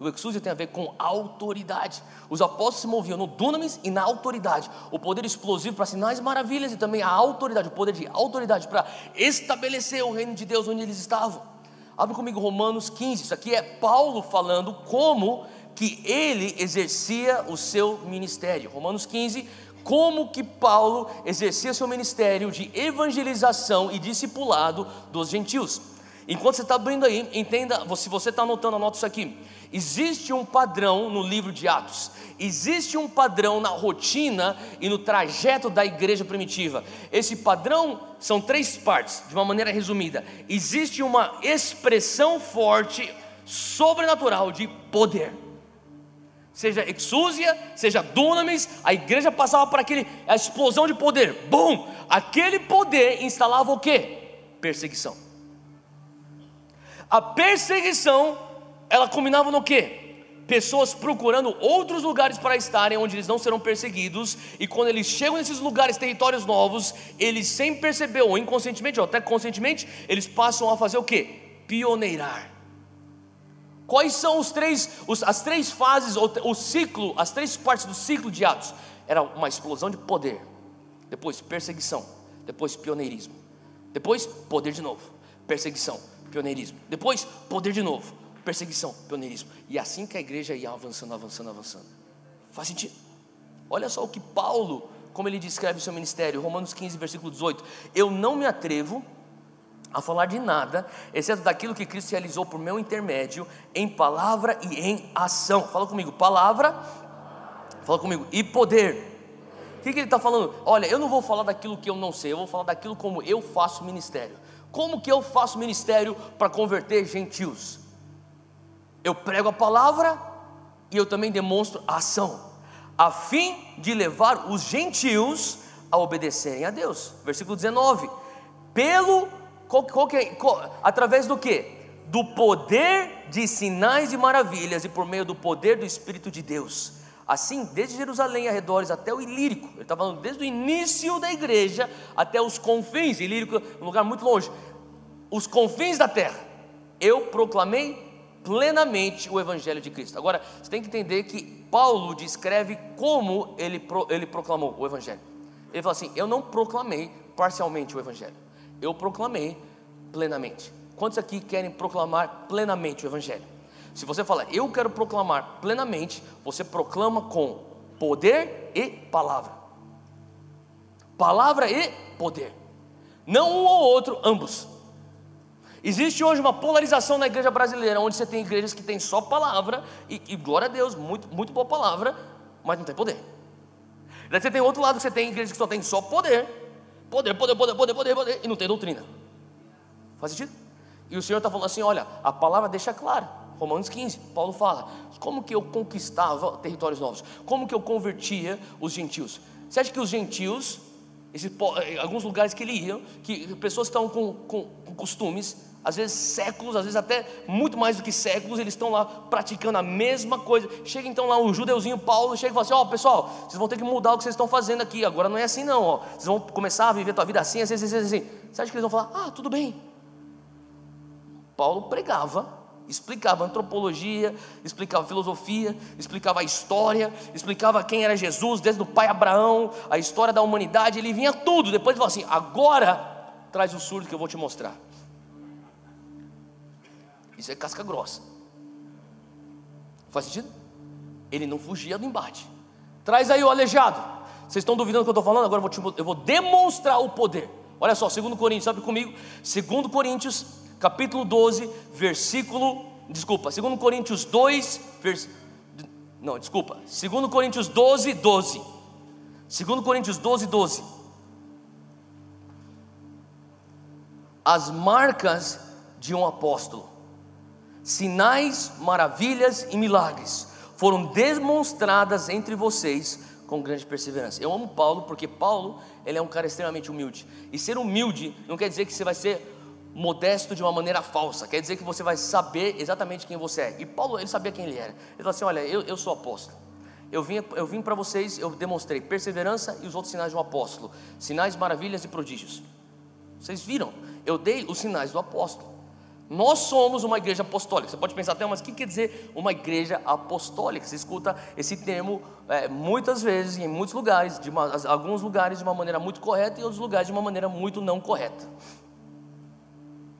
O exúzia tem a ver com autoridade. Os apóstolos se moviam no dunamis e na autoridade. O poder explosivo para sinais maravilhas e também a autoridade, o poder de autoridade para estabelecer o reino de Deus onde eles estavam. Abre comigo Romanos 15. Isso aqui é Paulo falando como que ele exercia o seu ministério. Romanos 15, como que Paulo exercia seu ministério de evangelização e discipulado dos gentios. Enquanto você está abrindo aí, entenda, se você está anotando, anota isso aqui. Existe um padrão no livro de Atos, existe um padrão na rotina e no trajeto da igreja primitiva. Esse padrão são três partes, de uma maneira resumida. Existe uma expressão forte, sobrenatural de poder seja exúzia, seja dunamis, a igreja passava por aquele, a explosão de poder, bom, aquele poder instalava o que? Perseguição. A perseguição, ela combinava no que? Pessoas procurando outros lugares para estarem onde eles não serão perseguidos, e quando eles chegam nesses lugares, territórios novos, eles sem perceber, ou inconscientemente, ou até conscientemente, eles passam a fazer o que? Pioneirar Quais são os três, os, as três fases, o, o ciclo, as três partes do ciclo de Atos? Era uma explosão de poder, depois perseguição, depois pioneirismo, depois poder de novo, perseguição, pioneirismo, depois poder de novo, perseguição, pioneirismo. E assim que a igreja ia avançando, avançando, avançando. Faz sentido? Olha só o que Paulo, como ele descreve o seu ministério, Romanos 15, versículo 18: Eu não me atrevo a falar de nada, exceto daquilo que Cristo realizou por meu intermédio, em palavra e em ação. Fala comigo, palavra, fala comigo, e poder. O que, que ele está falando? Olha, eu não vou falar daquilo que eu não sei, eu vou falar daquilo como eu faço ministério. Como que eu faço ministério para converter gentios? Eu prego a palavra e eu também demonstro a ação, a fim de levar os gentios a obedecerem a Deus. Versículo 19: pelo qual, qual que é, qual, através do que? Do poder de sinais e maravilhas e por meio do poder do Espírito de Deus. Assim, desde Jerusalém arredores até o Ilírico, ele está falando desde o início da igreja até os confins, Ilírico um lugar muito longe, os confins da terra, eu proclamei plenamente o Evangelho de Cristo. Agora, você tem que entender que Paulo descreve como ele, ele proclamou o Evangelho. Ele fala assim: Eu não proclamei parcialmente o Evangelho eu proclamei plenamente. Quantos aqui querem proclamar plenamente o Evangelho? Se você fala, eu quero proclamar plenamente, você proclama com poder e palavra. Palavra e poder. Não um ou outro, ambos. Existe hoje uma polarização na igreja brasileira, onde você tem igrejas que tem só palavra, e, e glória a Deus, muito, muito boa palavra, mas não tem poder. Daí você tem outro lado que você tem igrejas que só tem só poder, poder, poder, poder, poder, poder, poder, e não tem doutrina. Faz sentido? E o Senhor está falando assim: olha, a palavra deixa claro. Romanos 15, Paulo fala: como que eu conquistava territórios novos? Como que eu convertia os gentios? Você acha que os gentios, esse, eh, alguns lugares que ele ia, que pessoas estão com, com, com costumes, às vezes séculos, às vezes até muito mais do que séculos, eles estão lá praticando a mesma coisa. Chega então lá um judeuzinho Paulo, chega e fala assim: Ó, oh, pessoal, vocês vão ter que mudar o que vocês estão fazendo aqui, agora não é assim não, ó. Vocês vão começar a viver a tua vida assim, assim, assim, assim. assim. Você acha que eles vão falar: Ah, tudo bem. Paulo pregava, explicava antropologia, explicava filosofia, explicava a história, explicava quem era Jesus, desde o pai Abraão, a história da humanidade, ele vinha tudo. Depois ele falou assim: Agora traz o surdo que eu vou te mostrar. Isso é casca grossa. Faz sentido? Ele não fugia do embate. Traz aí o aleijado. Vocês estão duvidando do que eu estou falando? Agora eu vou, te, eu vou demonstrar o poder. Olha só, 2 Coríntios, sabe comigo? 2 Coríntios, capítulo 12, versículo. Desculpa, 2 Coríntios 2, vers, não, desculpa. 2 Coríntios 12, 12. 2 Coríntios 12, 12. As marcas de um apóstolo sinais, maravilhas e milagres foram demonstradas entre vocês com grande perseverança. Eu amo Paulo porque Paulo, ele é um cara extremamente humilde. E ser humilde não quer dizer que você vai ser modesto de uma maneira falsa, quer dizer que você vai saber exatamente quem você é. E Paulo, ele sabia quem ele era. Ele falou assim: Olha, eu, eu sou apóstolo. Eu vim, eu vim para vocês, eu demonstrei perseverança e os outros sinais de um apóstolo, sinais, maravilhas e prodígios. Vocês viram? Eu dei os sinais do apóstolo. Nós somos uma igreja apostólica. Você pode pensar até, mas o que quer dizer uma igreja apostólica? Você escuta esse termo é, muitas vezes, em muitos lugares, de uma, alguns lugares de uma maneira muito correta e outros lugares de uma maneira muito não correta.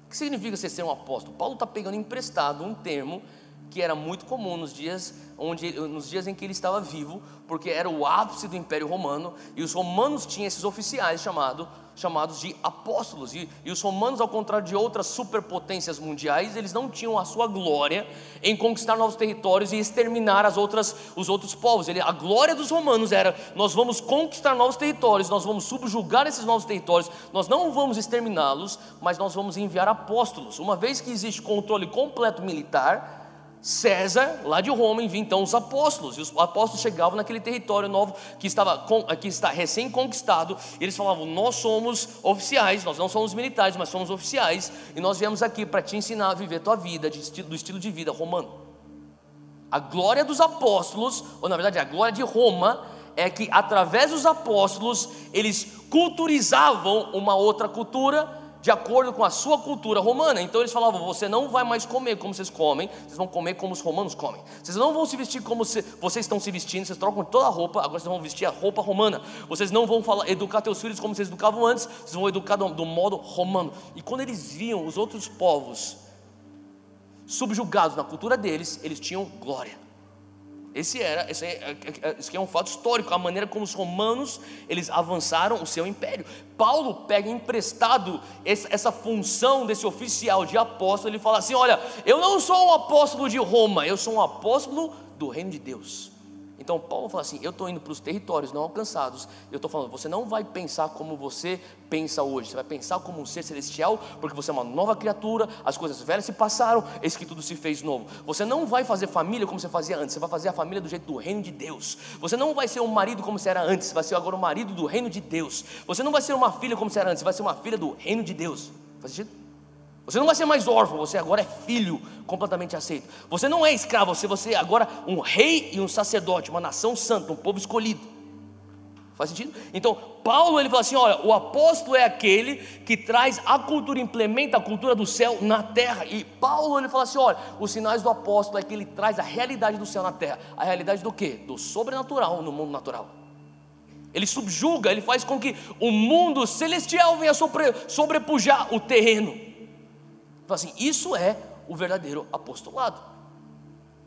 O que significa você ser um apóstolo? Paulo está pegando emprestado um termo que era muito comum nos dias, onde, nos dias em que ele estava vivo, porque era o ápice do Império Romano, e os romanos tinham esses oficiais chamados chamados de apóstolos. E, e, os romanos, ao contrário de outras superpotências mundiais, eles não tinham a sua glória em conquistar novos territórios e exterminar as outras, os outros povos. Ele, a glória dos romanos era: nós vamos conquistar novos territórios, nós vamos subjugar esses novos territórios, nós não vamos exterminá-los, mas nós vamos enviar apóstolos. Uma vez que existe controle completo militar, César, lá de Roma, envia então os apóstolos, e os apóstolos chegavam naquele território novo que estava que está recém-conquistado, e eles falavam: Nós somos oficiais, nós não somos militares, mas somos oficiais, e nós viemos aqui para te ensinar a viver a tua vida, do estilo de vida romano. A glória dos apóstolos, ou na verdade a glória de Roma, é que através dos apóstolos eles culturizavam uma outra cultura de acordo com a sua cultura romana. Então eles falavam: você não vai mais comer como vocês comem, vocês vão comer como os romanos comem. Vocês não vão se vestir como se, vocês estão se vestindo, vocês trocam toda a roupa, agora vocês vão vestir a roupa romana. Vocês não vão falar, educar teus filhos como vocês educavam antes, vocês vão educar do, do modo romano. E quando eles viam os outros povos subjugados na cultura deles, eles tinham glória. Esse era, esse, é, é, é, é um fato histórico, a maneira como os romanos eles avançaram o seu império. Paulo pega emprestado essa, essa função desse oficial de apóstolo, ele fala assim: olha, eu não sou um apóstolo de Roma, eu sou um apóstolo do reino de Deus. Então Paulo fala assim: eu estou indo para os territórios não alcançados. Eu estou falando, você não vai pensar como você pensa hoje, você vai pensar como um ser celestial, porque você é uma nova criatura, as coisas velhas se passaram, eis que tudo se fez novo. Você não vai fazer família como você fazia antes, você vai fazer a família do jeito do reino de Deus. Você não vai ser um marido como você era antes, você vai ser agora um marido do reino de Deus. Você não vai ser uma filha como você era antes, você vai ser uma filha do reino de Deus. Faz sentido? Você não vai ser mais órfão, você agora é filho completamente aceito. Você não é escravo, você, você é agora um rei e um sacerdote, uma nação santa, um povo escolhido. Faz sentido? Então, Paulo ele fala assim: olha, o apóstolo é aquele que traz a cultura, implementa a cultura do céu na terra. E Paulo ele fala assim: olha, os sinais do apóstolo é que ele traz a realidade do céu na terra. A realidade do que? Do sobrenatural no mundo natural. Ele subjuga, ele faz com que o mundo celestial venha sobre, sobrepujar o terreno. Então, assim, isso é o verdadeiro apostolado.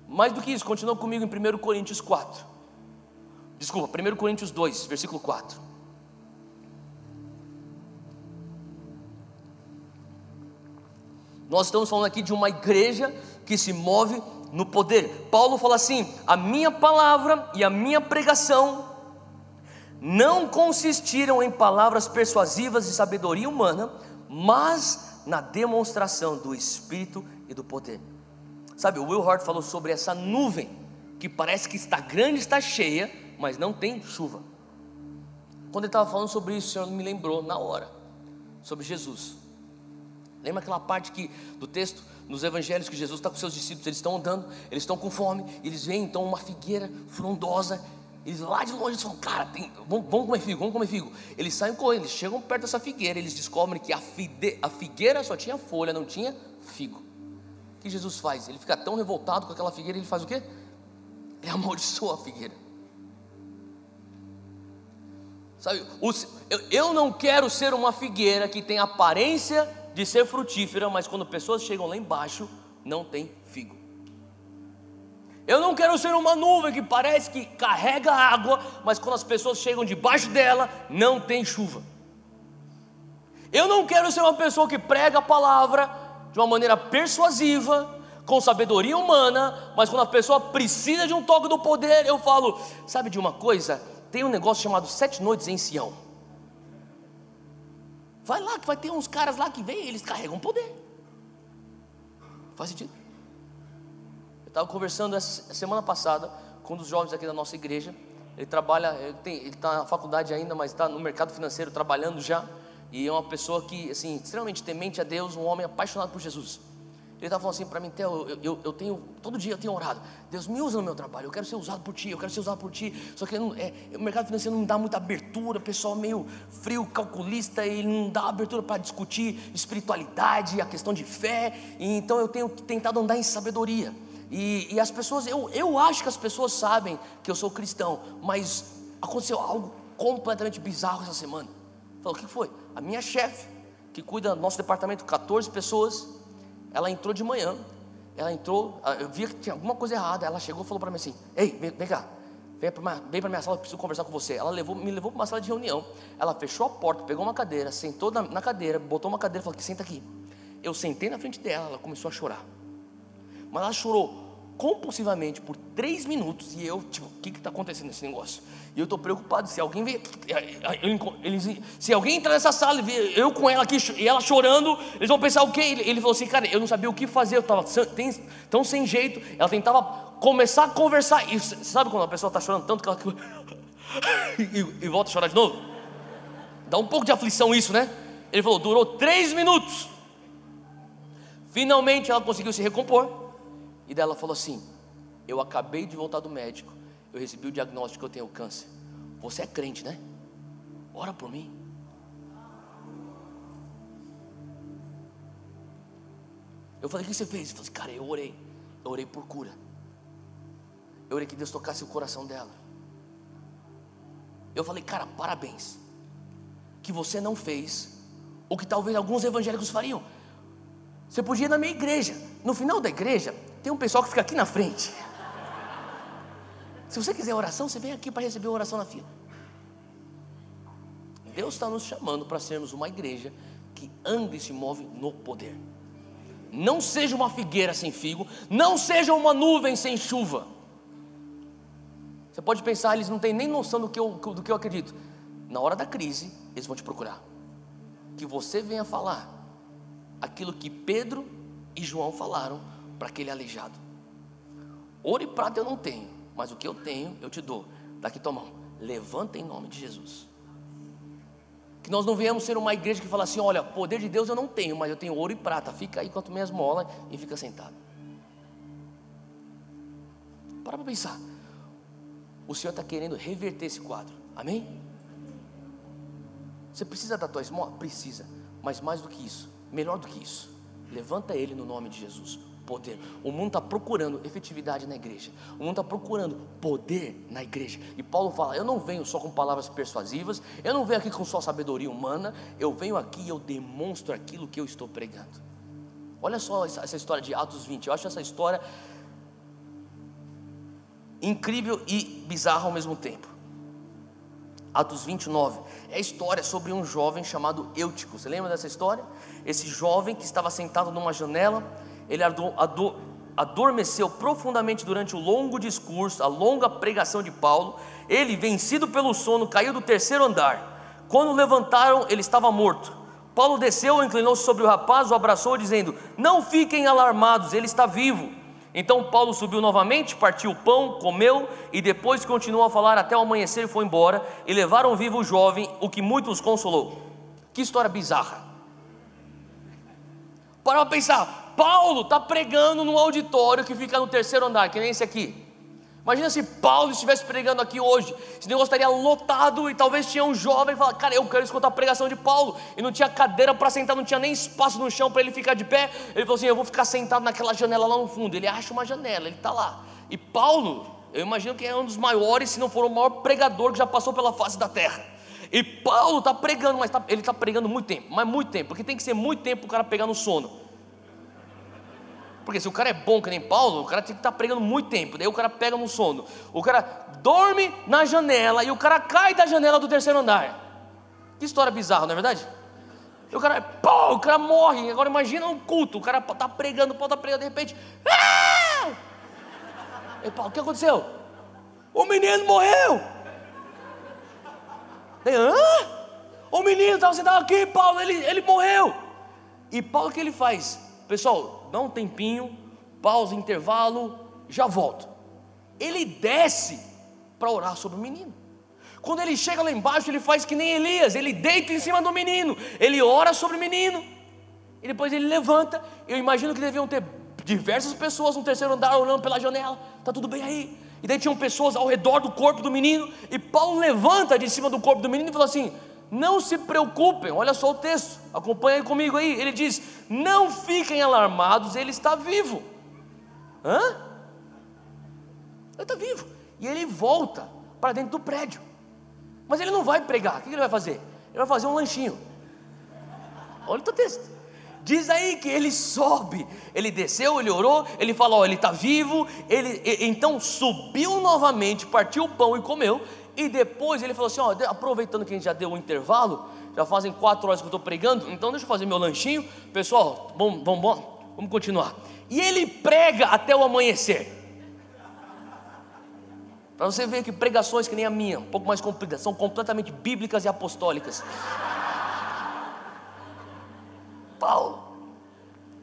Mais do que isso, continua comigo em 1 Coríntios 4. Desculpa, 1 Coríntios 2, versículo 4. Nós estamos falando aqui de uma igreja que se move no poder. Paulo fala assim: a minha palavra e a minha pregação não consistiram em palavras persuasivas de sabedoria humana, mas na demonstração do Espírito e do poder. Sabe, o Will Hart falou sobre essa nuvem que parece que está grande, está cheia, mas não tem chuva. Quando ele estava falando sobre isso, o Senhor me lembrou na hora sobre Jesus. Lembra aquela parte que do texto nos evangelhos que Jesus está com seus discípulos, eles estão andando, eles estão com fome, eles veem então uma figueira frondosa, eles lá de longe falam, cara, tem, vamos, vamos, comer figo, vamos comer figo. Eles saem correndo, eles chegam perto dessa figueira, eles descobrem que a, fide, a figueira só tinha folha, não tinha figo. O que Jesus faz? Ele fica tão revoltado com aquela figueira, ele faz o quê? Ele amaldiçoa a figueira. Sabe, eu, não quero ser uma figueira que tem aparência de ser frutífera, mas quando pessoas chegam lá embaixo, não tem. Eu não quero ser uma nuvem que parece que carrega água, mas quando as pessoas chegam debaixo dela, não tem chuva. Eu não quero ser uma pessoa que prega a palavra de uma maneira persuasiva, com sabedoria humana, mas quando a pessoa precisa de um toque do poder, eu falo: sabe de uma coisa? Tem um negócio chamado Sete Noites em Sião. Vai lá, que vai ter uns caras lá que vêm, eles carregam poder. Faz sentido? Eu estava conversando essa semana passada com um dos jovens aqui da nossa igreja. Ele trabalha, ele está na faculdade ainda, mas está no mercado financeiro trabalhando já. E é uma pessoa que, assim, extremamente temente a Deus, um homem apaixonado por Jesus. Ele estava falando assim para mim, Theo, eu, eu, eu, tenho, todo dia eu tenho orado, Deus me usa no meu trabalho, eu quero ser usado por Ti, eu quero ser usado por Ti, só que não, é, o mercado financeiro não dá muita abertura, o pessoal meio frio, calculista, e não dá abertura para discutir espiritualidade, a questão de fé, então eu tenho tentado andar em sabedoria, e, e as pessoas, eu, eu acho que as pessoas sabem que eu sou cristão, mas aconteceu algo completamente bizarro essa semana, falou, o que foi? A minha chefe, que cuida do nosso departamento, 14 pessoas, ela entrou de manhã, ela entrou, ah, eu via que tinha alguma coisa errada, ela chegou e falou para mim assim: Ei, vem, vem cá, vem para minha, minha sala, eu preciso conversar com você. Ela levou, me levou para uma sala de reunião, ela fechou a porta, pegou uma cadeira, sentou na, na cadeira, botou uma cadeira e falou: Senta aqui. Eu sentei na frente dela, ela começou a chorar. Mas ela chorou compulsivamente por três minutos e eu, tipo, o que está acontecendo nesse negócio? E eu estou preocupado, se alguém vem, se alguém entrar nessa sala e ver eu com ela aqui e ela chorando, eles vão pensar o quê? Ele, ele falou assim, cara, eu não sabia o que fazer, eu estava tão sem jeito, ela tentava começar a conversar, e sabe quando a pessoa está chorando tanto que ela e, e volta a chorar de novo? Dá um pouco de aflição isso, né? Ele falou, durou três minutos. Finalmente ela conseguiu se recompor. E dela falou assim: Eu acabei de voltar do médico, eu recebi o diagnóstico que eu tenho câncer. Você é crente, né? Ora por mim. Eu falei: O que você fez? Falou assim: Cara, eu orei. Eu orei por cura. Eu orei que Deus tocasse o coração dela. Eu falei: Cara, parabéns. Que você não fez o que talvez alguns evangélicos fariam. Você podia ir na minha igreja. No final da igreja, tem um pessoal que fica aqui na frente. Se você quiser oração, você vem aqui para receber oração na fila. Deus está nos chamando para sermos uma igreja que anda e se move no poder. Não seja uma figueira sem figo, não seja uma nuvem sem chuva. Você pode pensar, eles não têm nem noção do que eu, do que eu acredito. Na hora da crise, eles vão te procurar. Que você venha falar aquilo que Pedro e João falaram para aquele aleijado. Ouro e prata eu não tenho, mas o que eu tenho eu te dou. Daqui tua mão, levanta em nome de Jesus. Que nós não venhamos ser uma igreja que fala assim: olha, poder de Deus eu não tenho, mas eu tenho ouro e prata. Fica aí quanto minhas molas e fica sentado. Para para pensar. O Senhor está querendo reverter esse quadro. Amém? Você precisa da tua esmola? Precisa. Mas mais do que isso, melhor do que isso, levanta ele no nome de Jesus poder. O mundo está procurando efetividade na igreja. O mundo está procurando poder na igreja. E Paulo fala: Eu não venho só com palavras persuasivas, eu não venho aqui com só sabedoria humana, eu venho aqui e eu demonstro aquilo que eu estou pregando. Olha só essa, história de Atos 20. Eu acho essa história incrível e bizarro ao mesmo tempo. Atos 29 é a história sobre um jovem chamado Eutico. Você lembra dessa história? Esse jovem que estava sentado numa janela, ele adormeceu profundamente durante o longo discurso, a longa pregação de Paulo. Ele, vencido pelo sono, caiu do terceiro andar. Quando levantaram, ele estava morto. Paulo desceu, inclinou-se sobre o rapaz, o abraçou, dizendo: Não fiquem alarmados, ele está vivo. Então Paulo subiu novamente, partiu o pão, comeu e depois continuou a falar até o amanhecer e foi embora. E levaram vivo o jovem, o que muito os consolou. Que história bizarra. Para pensar, Paulo está pregando num auditório que fica no terceiro andar, que nem esse aqui. Imagina se Paulo estivesse pregando aqui hoje, esse negócio estaria lotado e talvez tinha um jovem que fala, cara, eu quero escutar a pregação de Paulo, e não tinha cadeira para sentar, não tinha nem espaço no chão para ele ficar de pé. Ele falou assim: eu vou ficar sentado naquela janela lá no fundo. Ele acha uma janela, ele está lá. E Paulo, eu imagino que é um dos maiores, se não for o maior pregador que já passou pela face da terra. E Paulo está pregando, mas tá, ele está pregando muito tempo, mas muito tempo, porque tem que ser muito tempo para o cara pegar no sono. Porque se o cara é bom que nem Paulo, o cara tem que estar tá pregando muito tempo. Daí o cara pega no sono. O cara dorme na janela e o cara cai da janela do terceiro andar. Que história bizarra, não é verdade? E o cara, pô, o cara morre. Agora imagina um culto. O cara está pregando, o Paulo está pregando, de repente. Ah! E Paulo, o que aconteceu? O menino morreu. Daí, hã? O menino estava sentado aqui, Paulo, ele, ele morreu. E Paulo, o que ele faz? Pessoal, dá um tempinho, pausa, intervalo, já volto. Ele desce para orar sobre o menino. Quando ele chega lá embaixo, ele faz que nem Elias, ele deita em cima do menino, ele ora sobre o menino, e depois ele levanta. Eu imagino que deviam ter diversas pessoas no terceiro andar olhando pela janela, está tudo bem aí? E daí tinham pessoas ao redor do corpo do menino, e Paulo levanta de cima do corpo do menino e fala assim: não se preocupem, olha só o texto, acompanhe comigo aí. Ele diz: Não fiquem alarmados, ele está vivo. Hã? Ele está vivo. E ele volta para dentro do prédio. Mas ele não vai pregar, o que ele vai fazer? Ele vai fazer um lanchinho. Olha o texto. Diz aí que ele sobe, ele desceu, ele orou, ele falou, ele está vivo, ele então subiu novamente, partiu o pão e comeu, e depois ele falou assim: ó, aproveitando que a gente já deu um intervalo, já fazem quatro horas que eu estou pregando, então deixa eu fazer meu lanchinho. Pessoal, vamos, vamos, vamos, vamos continuar. E ele prega até o amanhecer. Para você ver que pregações que nem a minha, um pouco mais compridas, são completamente bíblicas e apostólicas. Paulo.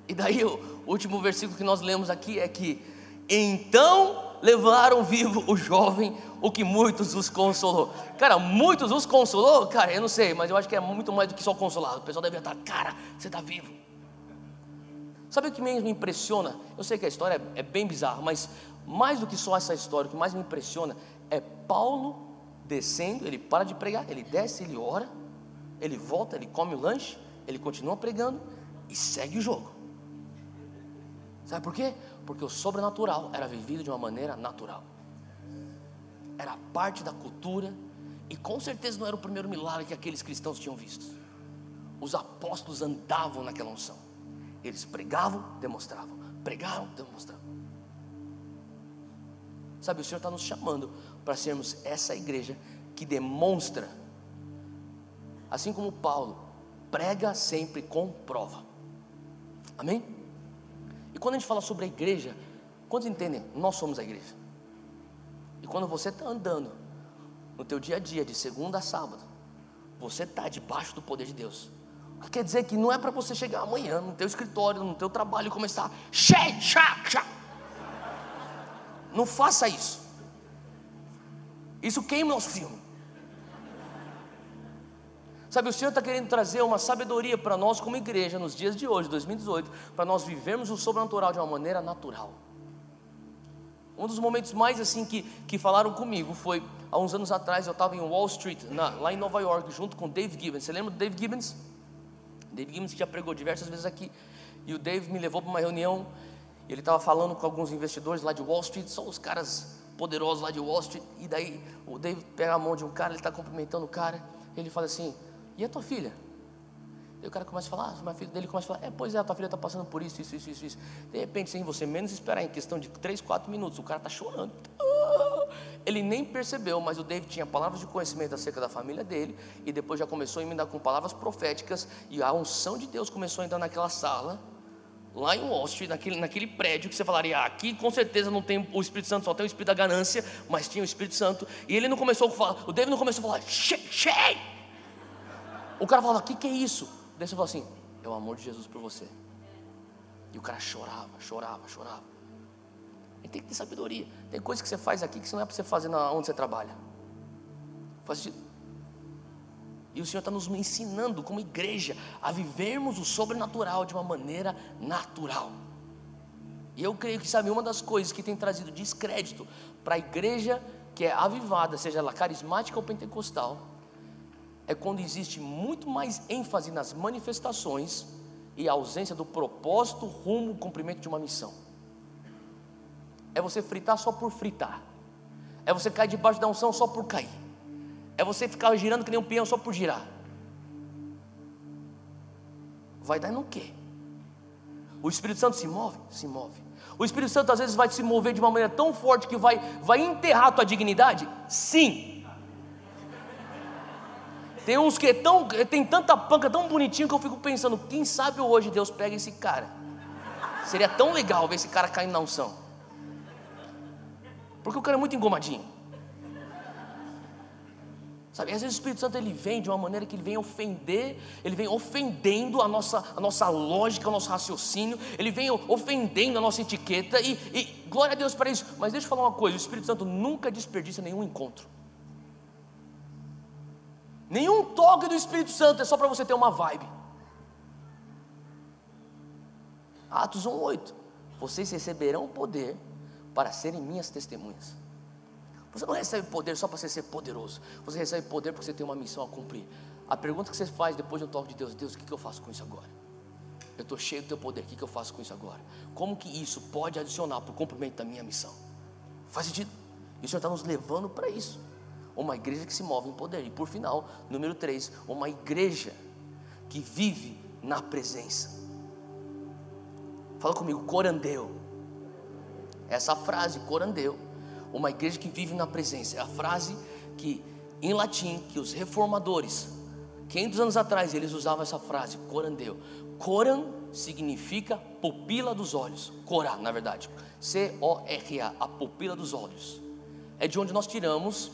E daí o último versículo que nós lemos aqui é que então levaram vivo o jovem, o que muitos os consolou. Cara, muitos os consolou? Cara, eu não sei, mas eu acho que é muito mais do que só consolado. O pessoal deve estar, cara, você está vivo. Sabe o que me impressiona? Eu sei que a história é bem bizarra, mas mais do que só essa história, o que mais me impressiona é Paulo descendo, ele para de pregar, ele desce, ele ora, ele volta, ele come o lanche, ele continua pregando e segue o jogo. Sabe por quê? Porque o sobrenatural era vivido de uma maneira natural. Era parte da cultura e com certeza não era o primeiro milagre que aqueles cristãos tinham visto. Os apóstolos andavam naquela unção. Eles pregavam, demonstravam. Pregavam, demonstravam. Sabe, o Senhor está nos chamando para sermos essa igreja que demonstra, assim como Paulo, prega sempre com prova. Amém? E quando a gente fala sobre a igreja, quantos entendem? Nós somos a igreja. E quando você está andando no teu dia a dia, de segunda a sábado, você está debaixo do poder de Deus. Quer dizer que não é para você chegar amanhã no teu escritório, no teu trabalho e começar, chá. Não faça isso. Isso queima o nosso filme. Sabe, o Senhor está querendo trazer uma sabedoria para nós como igreja nos dias de hoje, 2018, para nós vivermos o sobrenatural de uma maneira natural. Um dos momentos mais assim que, que falaram comigo foi há uns anos atrás, eu estava em Wall Street, na, lá em Nova York, junto com Dave Gibbons. Você lembra do Dave Gibbons? Dave Gibbons que já pregou diversas vezes aqui. E o Dave me levou para uma reunião, ele estava falando com alguns investidores lá de Wall Street, são os caras poderosos lá de Wall Street. E daí o Dave pega a mão de um cara, ele está cumprimentando o cara, ele fala assim: e a tua filha? Daí o cara começa a falar, ah, filha dele começa a falar, é, pois é, a tua filha está passando por isso, isso, isso, isso, isso. De repente, sem você menos esperar, em questão de 3, 4 minutos, o cara está chorando. Ele nem percebeu, mas o David tinha palavras de conhecimento acerca da família dele, e depois já começou a emendar com palavras proféticas, e a unção de Deus começou a entrar naquela sala, lá em Wall Street, naquele, naquele prédio, que você falaria, ah, aqui com certeza não tem o Espírito Santo, só tem o Espírito da ganância, mas tinha o Espírito Santo, e ele não começou a falar, o David não começou a falar, cheio, O cara falava, o que, que é isso? Daí você falou assim, é o amor de Jesus por você. E o cara chorava, chorava, chorava. Ele tem que ter sabedoria. Tem coisas que você faz aqui que não é para você fazer na, onde você trabalha. Faz sentido. E o Senhor está nos ensinando, como igreja, a vivermos o sobrenatural de uma maneira natural. E eu creio que, sabe, uma das coisas que tem trazido descrédito para a igreja que é avivada, seja ela carismática ou pentecostal, é quando existe muito mais ênfase nas manifestações e a ausência do propósito rumo ao cumprimento de uma missão é você fritar só por fritar, é você cair debaixo da unção só por cair, é você ficar girando que nem um peão só por girar. Vai dar no quê? O Espírito Santo se move? Se move. O Espírito Santo às vezes vai se mover de uma maneira tão forte que vai, vai enterrar a tua dignidade? Sim. Tem uns que é tão, tem tanta panca tão bonitinho que eu fico pensando, quem sabe hoje Deus pega esse cara. Seria tão legal ver esse cara caindo na unção. Porque o cara é muito engomadinho. Sabe, às vezes o Espírito Santo ele vem de uma maneira que ele vem ofender, ele vem ofendendo a nossa, a nossa lógica, o nosso raciocínio, ele vem ofendendo a nossa etiqueta, e, e glória a Deus para isso. Mas deixa eu falar uma coisa: o Espírito Santo nunca desperdiça nenhum encontro. Nenhum toque do Espírito Santo é só para você ter uma vibe. Atos 1,8: Vocês receberão poder para serem minhas testemunhas. Você não recebe poder só para você ser poderoso. Você recebe poder porque você tem uma missão a cumprir. A pergunta que você faz depois de um toque de Deus: Deus, o que eu faço com isso agora? Eu estou cheio do teu poder, o que eu faço com isso agora? Como que isso pode adicionar para o cumprimento da minha missão? Faz sentido? E o Senhor está nos levando para isso. Uma igreja que se move em poder. E por final, número 3, uma igreja que vive na presença. Fala comigo, corandeu. Essa frase, corandeu, uma igreja que vive na presença, é a frase que em latim que os reformadores, 500 anos atrás, eles usavam essa frase, corandeu. Coran significa pupila dos olhos. Corá, na verdade. C-O-R-A, a pupila dos olhos. É de onde nós tiramos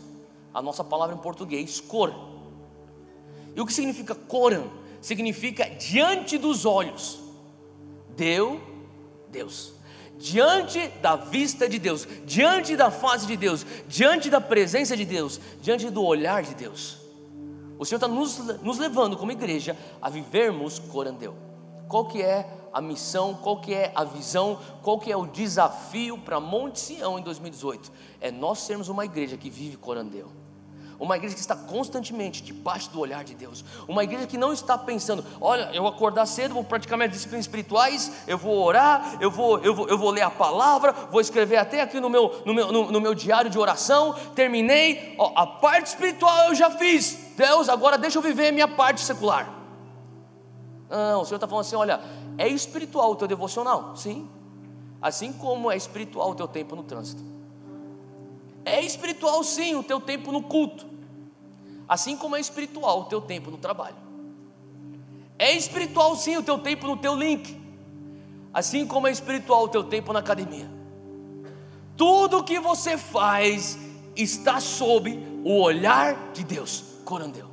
a nossa palavra em português, cor. E o que significa coran? Significa diante dos olhos. Deu, Deus diante da vista de Deus, diante da face de Deus, diante da presença de Deus, diante do olhar de Deus. O Senhor está nos, nos levando como igreja a vivermos corandeu. Qual que é a missão, qual que é a visão, qual que é o desafio para Monte Sião em 2018? É nós sermos uma igreja que vive corandeu uma igreja que está constantemente debaixo do olhar de Deus, uma igreja que não está pensando, olha, eu acordar cedo, vou praticar minhas disciplinas espirituais, eu vou orar, eu vou, eu vou, eu vou ler a palavra, vou escrever até aqui no meu, no meu, no, no meu diário de oração, terminei, ó, a parte espiritual eu já fiz, Deus, agora deixa eu viver a minha parte secular. Não, o Senhor está falando assim: olha, é espiritual o teu devocional? Sim. Assim como é espiritual o teu tempo no trânsito. É espiritual sim o teu tempo no culto. Assim como é espiritual o teu tempo no trabalho. É espiritual sim o teu tempo no teu link. Assim como é espiritual o teu tempo na academia. Tudo que você faz está sob o olhar de Deus. Corandeu.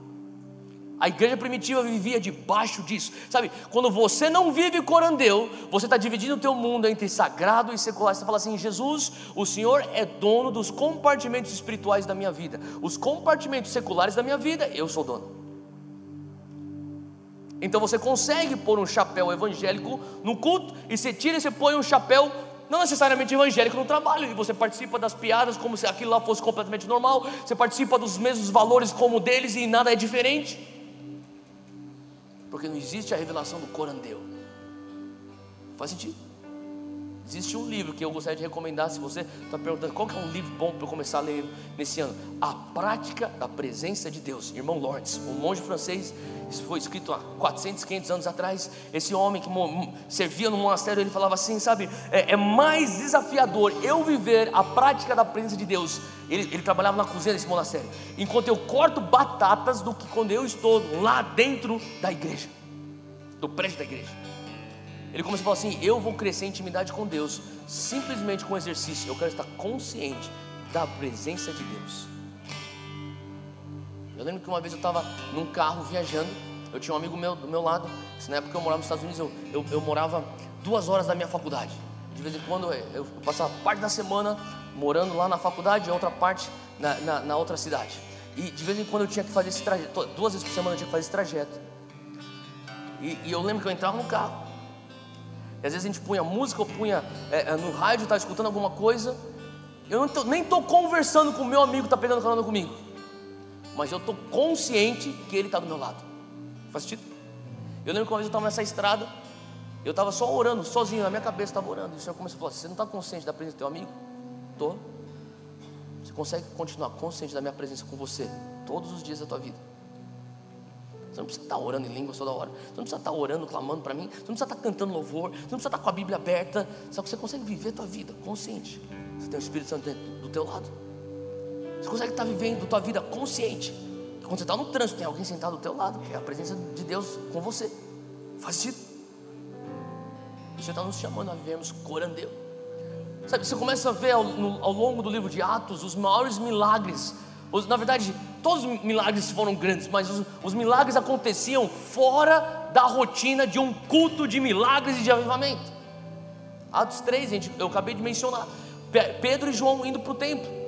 A igreja primitiva vivia debaixo disso. Sabe, quando você não vive corandeu, você está dividindo o teu mundo entre sagrado e secular. Você fala assim: Jesus, o Senhor é dono dos compartimentos espirituais da minha vida. Os compartimentos seculares da minha vida, eu sou dono. Então você consegue pôr um chapéu evangélico no culto e você tira e você põe um chapéu não necessariamente evangélico no trabalho, e você participa das piadas como se aquilo lá fosse completamente normal, você participa dos mesmos valores como deles e nada é diferente porque não existe a revelação do corandeu. Faz sentido? Existe um livro que eu gostaria de recomendar, se você está perguntando qual que é um livro bom para eu começar a ler nesse ano. A Prática da Presença de Deus. Irmão Lawrence, um monge francês, isso foi escrito há 400, 500 anos atrás. Esse homem que servia no monastério, ele falava assim, sabe, é, é mais desafiador eu viver a prática da presença de Deus. Ele, ele trabalhava na cozinha desse monastério, enquanto eu corto batatas, do que quando eu estou lá dentro da igreja, do prédio da igreja. Ele começou a falar assim: Eu vou crescer em intimidade com Deus, simplesmente com exercício. Eu quero estar consciente da presença de Deus. Eu lembro que uma vez eu estava num carro viajando. Eu tinha um amigo meu do meu lado. Na época eu morava nos Estados Unidos, eu, eu, eu morava duas horas da minha faculdade. De vez em quando eu, eu passava parte da semana morando lá na faculdade e outra parte na, na, na outra cidade. E de vez em quando eu tinha que fazer esse trajeto, duas vezes por semana eu tinha que fazer esse trajeto. E, e eu lembro que eu entrava no carro, e às vezes a gente punha música, ou punha é, é no rádio, estava escutando alguma coisa. Eu tô, nem estou conversando com o meu amigo que está pegando carona comigo. Mas eu estou consciente que ele está do meu lado. Faz sentido? Eu lembro que uma vez eu estava nessa estrada, eu estava só orando, sozinho, na minha cabeça estava orando. E o Senhor começou a falar: Você não está consciente da presença do teu amigo? Estou. Você consegue continuar consciente da minha presença com você todos os dias da tua vida? Você não precisa estar orando em línguas toda hora. Você não precisa estar orando, clamando para mim. Você não precisa estar cantando louvor. Você não precisa estar com a Bíblia aberta. Só que você consegue viver a tua vida consciente. Você tem o Espírito Santo do teu lado. Você consegue estar vivendo a tua vida consciente. Quando você está no trânsito, tem alguém sentado do teu lado, que é a presença de Deus com você. Faz sentido? Você está nos chamando a vivermos corandeu. Sabe, você começa a ver ao, no, ao longo do livro de Atos os maiores milagres os, na verdade, todos os milagres foram grandes, mas os, os milagres aconteciam fora da rotina de um culto de milagres e de avivamento. Atos 3, gente, eu acabei de mencionar. Pedro e João indo para o templo.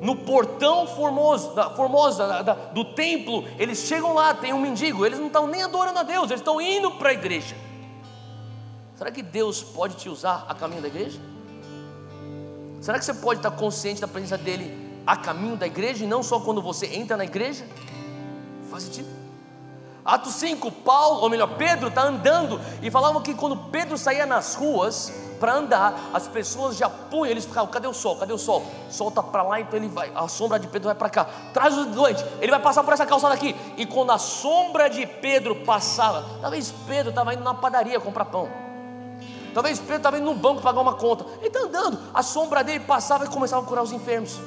No portão formoso, da, formosa da, da, do templo, eles chegam lá, tem um mendigo, eles não estão nem adorando a Deus, eles estão indo para a igreja. Será que Deus pode te usar a caminho da igreja? Será que você pode estar consciente da presença dEle a caminho da igreja e não só quando você entra na igreja? Faz sentido? Atos 5, Paulo, ou melhor, Pedro está andando e falavam que quando Pedro saía nas ruas para andar, as pessoas já punham, eles ficavam, cadê o sol? Cadê o sol? Solta para lá, então ele vai, a sombra de Pedro vai para cá. Traz o doente, ele vai passar por essa calçada aqui. E quando a sombra de Pedro passava, talvez Pedro estava indo na padaria comprar pão. Talvez Pedro estava indo no banco pagar uma conta. Ele está andando, a sombra dele passava e começava a curar os enfermos.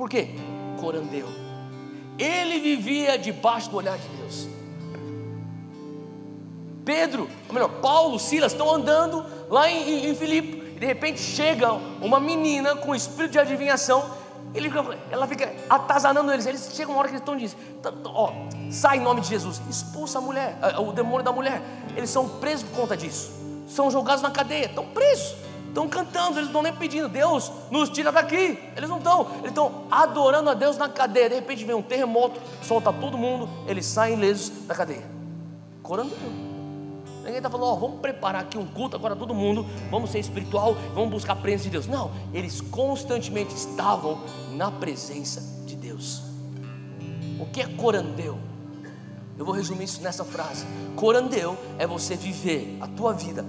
Por quê? Corandeu. Ele vivia debaixo do olhar de Deus. Pedro, ou melhor, Paulo, Silas estão andando lá em, em, Filipe. E de repente chega uma menina com espírito de adivinhação. Ele, ela fica atazanando eles. Eles chegam uma hora que eles estão dizendo: ó, sai em nome de Jesus, expulsa a mulher, o demônio da mulher. Eles são presos por conta disso. São jogados na cadeia, estão presos. Estão cantando, eles não estão nem pedindo, Deus nos tira daqui. Eles não estão, eles estão adorando a Deus na cadeia. De repente vem um terremoto, solta todo mundo, eles saem ilesos da cadeia. Corando Ninguém está falando, ó, vamos preparar aqui um culto agora todo mundo, vamos ser espiritual, vamos buscar a presença de Deus. Não, eles constantemente estavam na presença de Deus. O que é corandeu? Eu vou resumir isso nessa frase. Corandeu é você viver a tua vida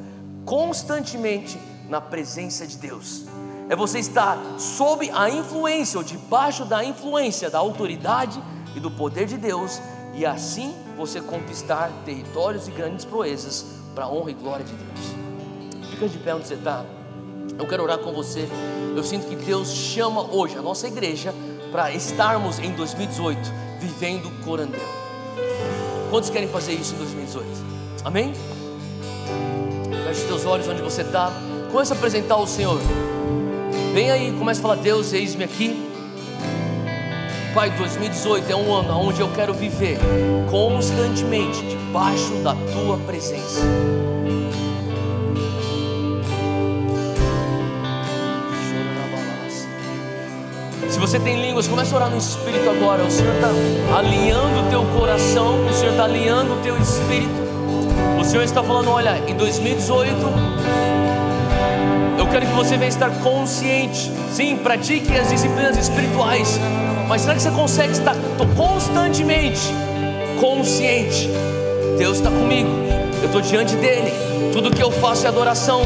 constantemente na presença de Deus. É você estar sob a influência ou debaixo da influência da autoridade e do poder de Deus e assim você conquistar territórios e grandes proezas para a honra e glória de Deus. Fica de pé onde você está. Eu quero orar com você. Eu sinto que Deus chama hoje a nossa igreja para estarmos em 2018 vivendo corandel. Quantos querem fazer isso em 2018? Amém? Feche os teus olhos onde você está. Comece a apresentar o Senhor. Vem aí, comece a falar: Deus, eis-me aqui. Pai, 2018 é um ano onde eu quero viver constantemente debaixo da tua presença. Se você tem línguas, comece a orar no Espírito agora. O Senhor está alinhando o teu coração, o Senhor está alinhando o teu espírito. O Senhor está falando: olha, em 2018 eu quero que você venha estar consciente. Sim, pratique as disciplinas espirituais. Mas será que você consegue estar constantemente consciente? Deus está comigo. eu estou diante dele. Tudo que eu faço é adoração.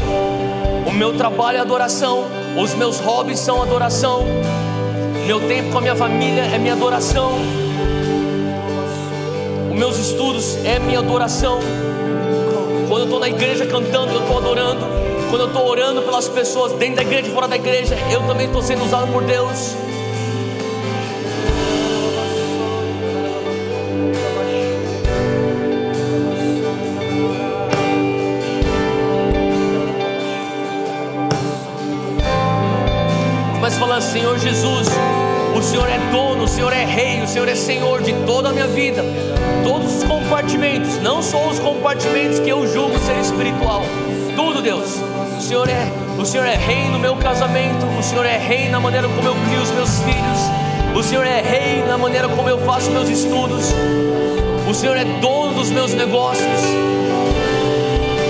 O meu trabalho é adoração. Os meus hobbies são adoração. Meu tempo com a minha família é minha adoração. Os meus estudos é minha adoração. Quando eu estou na igreja cantando, eu estou adorando. Quando eu estou orando pelas pessoas dentro da igreja e fora da igreja, eu também estou sendo usado por Deus. Mas falando, Senhor Jesus, o Senhor é dono, o Senhor é rei, o Senhor é Senhor de toda a minha vida, todos os compartimentos, não só os compartimentos que eu julgo ser espiritual, tudo, Deus. O Senhor é, o Senhor é rei no meu casamento, o Senhor é rei na maneira como eu crio os meus filhos, o Senhor é rei na maneira como eu faço meus estudos, o Senhor é dono dos meus negócios,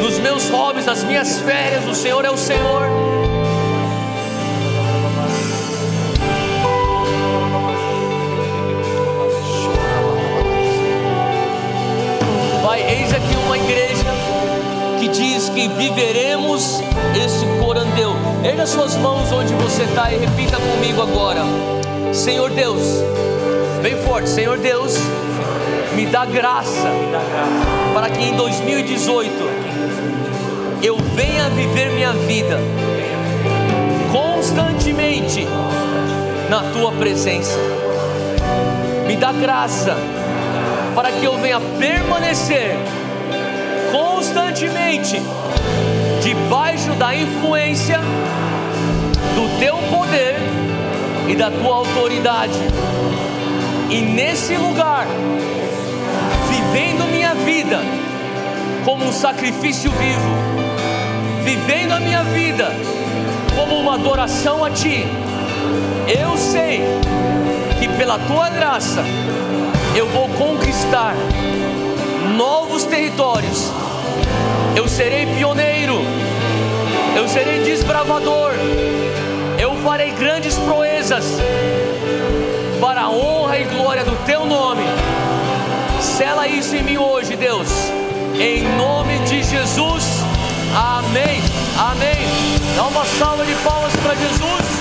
nos meus hobbies, nas minhas férias, o Senhor é o Senhor. Eis aqui uma igreja que diz que viveremos esse corandeu. Erga suas mãos onde você está e repita comigo agora: Senhor Deus, bem forte, Senhor Deus, me dá graça para que em 2018 eu venha viver minha vida constantemente na tua presença. Me dá graça para que eu venha permanecer constantemente debaixo da influência do teu poder e da tua autoridade. E nesse lugar, vivendo minha vida como um sacrifício vivo, vivendo a minha vida como uma adoração a Ti, eu sei que pela Tua graça eu vou conquistar novos territórios. Eu serei pioneiro, eu serei desbravador, eu farei grandes proezas para a honra e glória do teu nome. Sela isso em mim hoje, Deus, em nome de Jesus. Amém. Amém. Dá uma salva de palmas para Jesus.